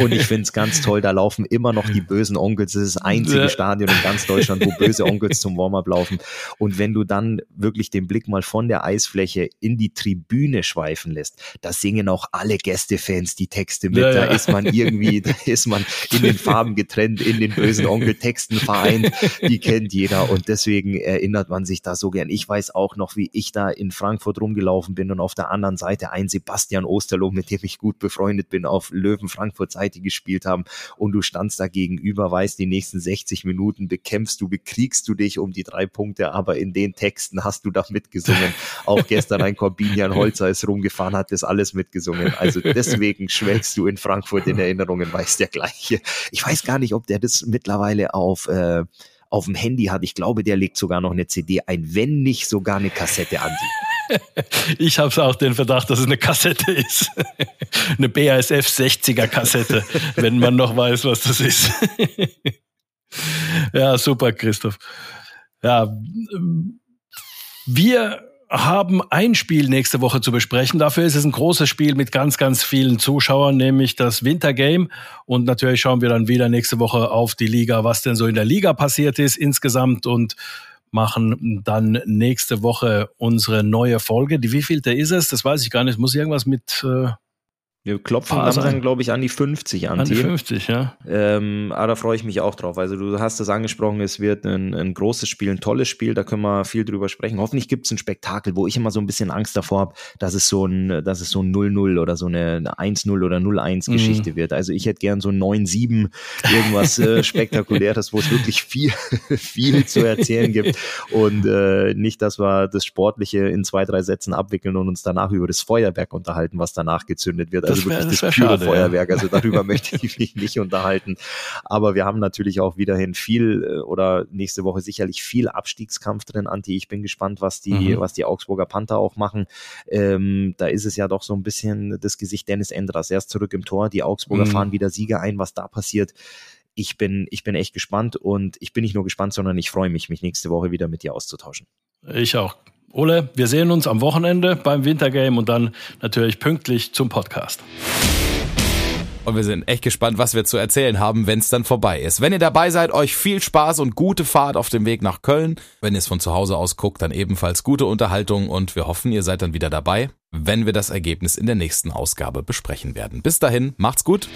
Und ich finde es ganz toll, da laufen immer noch die bösen Onkels. Das ist das einzige Stadion in ganz Deutschland, wo böse Onkels zum Warm-up laufen. Und wenn du dann wirklich den Blick mal von der Eisfläche in die die Tribüne schweifen lässt, da singen auch alle Gästefans die Texte mit. Ja, da ist man irgendwie, *laughs* da ist man in den Farben getrennt, in den bösen Onkel-Texten vereint. Die kennt jeder und deswegen erinnert man sich da so gern. Ich weiß auch noch, wie ich da in Frankfurt rumgelaufen bin und auf der anderen Seite ein Sebastian Osterloh, mit dem ich gut befreundet bin, auf Löwen Frankfurt Seite gespielt haben und du standst da gegenüber, weißt, die nächsten 60 Minuten bekämpfst du, bekriegst du dich um die drei Punkte, aber in den Texten hast du da mitgesungen. Auch gestern ein Corbinian Holzer ist rumgefahren, hat das alles mitgesungen. Also deswegen schwelgst du in Frankfurt in Erinnerungen, weiß der gleiche. Ich weiß gar nicht, ob der das mittlerweile auf, äh, auf dem Handy hat. Ich glaube, der legt sogar noch eine CD ein, wenn nicht sogar eine Kassette an. Ich habe auch den Verdacht, dass es eine Kassette ist. Eine BASF 60er Kassette, wenn man noch weiß, was das ist. Ja, super, Christoph. Ja, wir haben ein Spiel nächste Woche zu besprechen. Dafür ist es ein großes Spiel mit ganz, ganz vielen Zuschauern, nämlich das Wintergame. Und natürlich schauen wir dann wieder nächste Woche auf die Liga, was denn so in der Liga passiert ist insgesamt und machen dann nächste Woche unsere neue Folge. Die wievielte ist es? Das weiß ich gar nicht. Muss irgendwas mit äh, wir klopfen ah, langsam, glaube ich, an die 50 an. An die 50, ja. Ähm, aber da freue ich mich auch drauf. Also du hast es angesprochen, es wird ein, ein, großes Spiel, ein tolles Spiel, da können wir viel drüber sprechen. Hoffentlich gibt es ein Spektakel, wo ich immer so ein bisschen Angst davor habe, dass es so ein, dass es so ein 0-0 oder so eine 1-0 oder 0-1 mhm. Geschichte mhm. wird. Also ich hätte gern so ein 9-7, irgendwas äh, *laughs* Spektakuläres, wo es wirklich viel, *laughs* viel zu erzählen gibt. Und äh, nicht, dass wir das Sportliche in zwei, drei Sätzen abwickeln und uns danach über das Feuerwerk unterhalten, was danach gezündet wird. Also also wär, wirklich das, das Feuerwerk. Ja. Also darüber *laughs* möchte ich mich nicht unterhalten. Aber wir haben natürlich auch wiederhin viel äh, oder nächste Woche sicherlich viel Abstiegskampf drin, Anti. Ich bin gespannt, was die, mhm. was die Augsburger Panther auch machen. Ähm, da ist es ja doch so ein bisschen das Gesicht Dennis Endras. Er ist zurück im Tor. Die Augsburger mhm. fahren wieder Sieger ein. Was da passiert, ich bin, ich bin echt gespannt und ich bin nicht nur gespannt, sondern ich freue mich, mich nächste Woche wieder mit dir auszutauschen. Ich auch. Ole, wir sehen uns am Wochenende beim Wintergame und dann natürlich pünktlich zum Podcast. Und wir sind echt gespannt, was wir zu erzählen haben, wenn es dann vorbei ist. Wenn ihr dabei seid, euch viel Spaß und gute Fahrt auf dem Weg nach Köln. Wenn ihr es von zu Hause aus guckt, dann ebenfalls gute Unterhaltung und wir hoffen, ihr seid dann wieder dabei, wenn wir das Ergebnis in der nächsten Ausgabe besprechen werden. Bis dahin, macht's gut.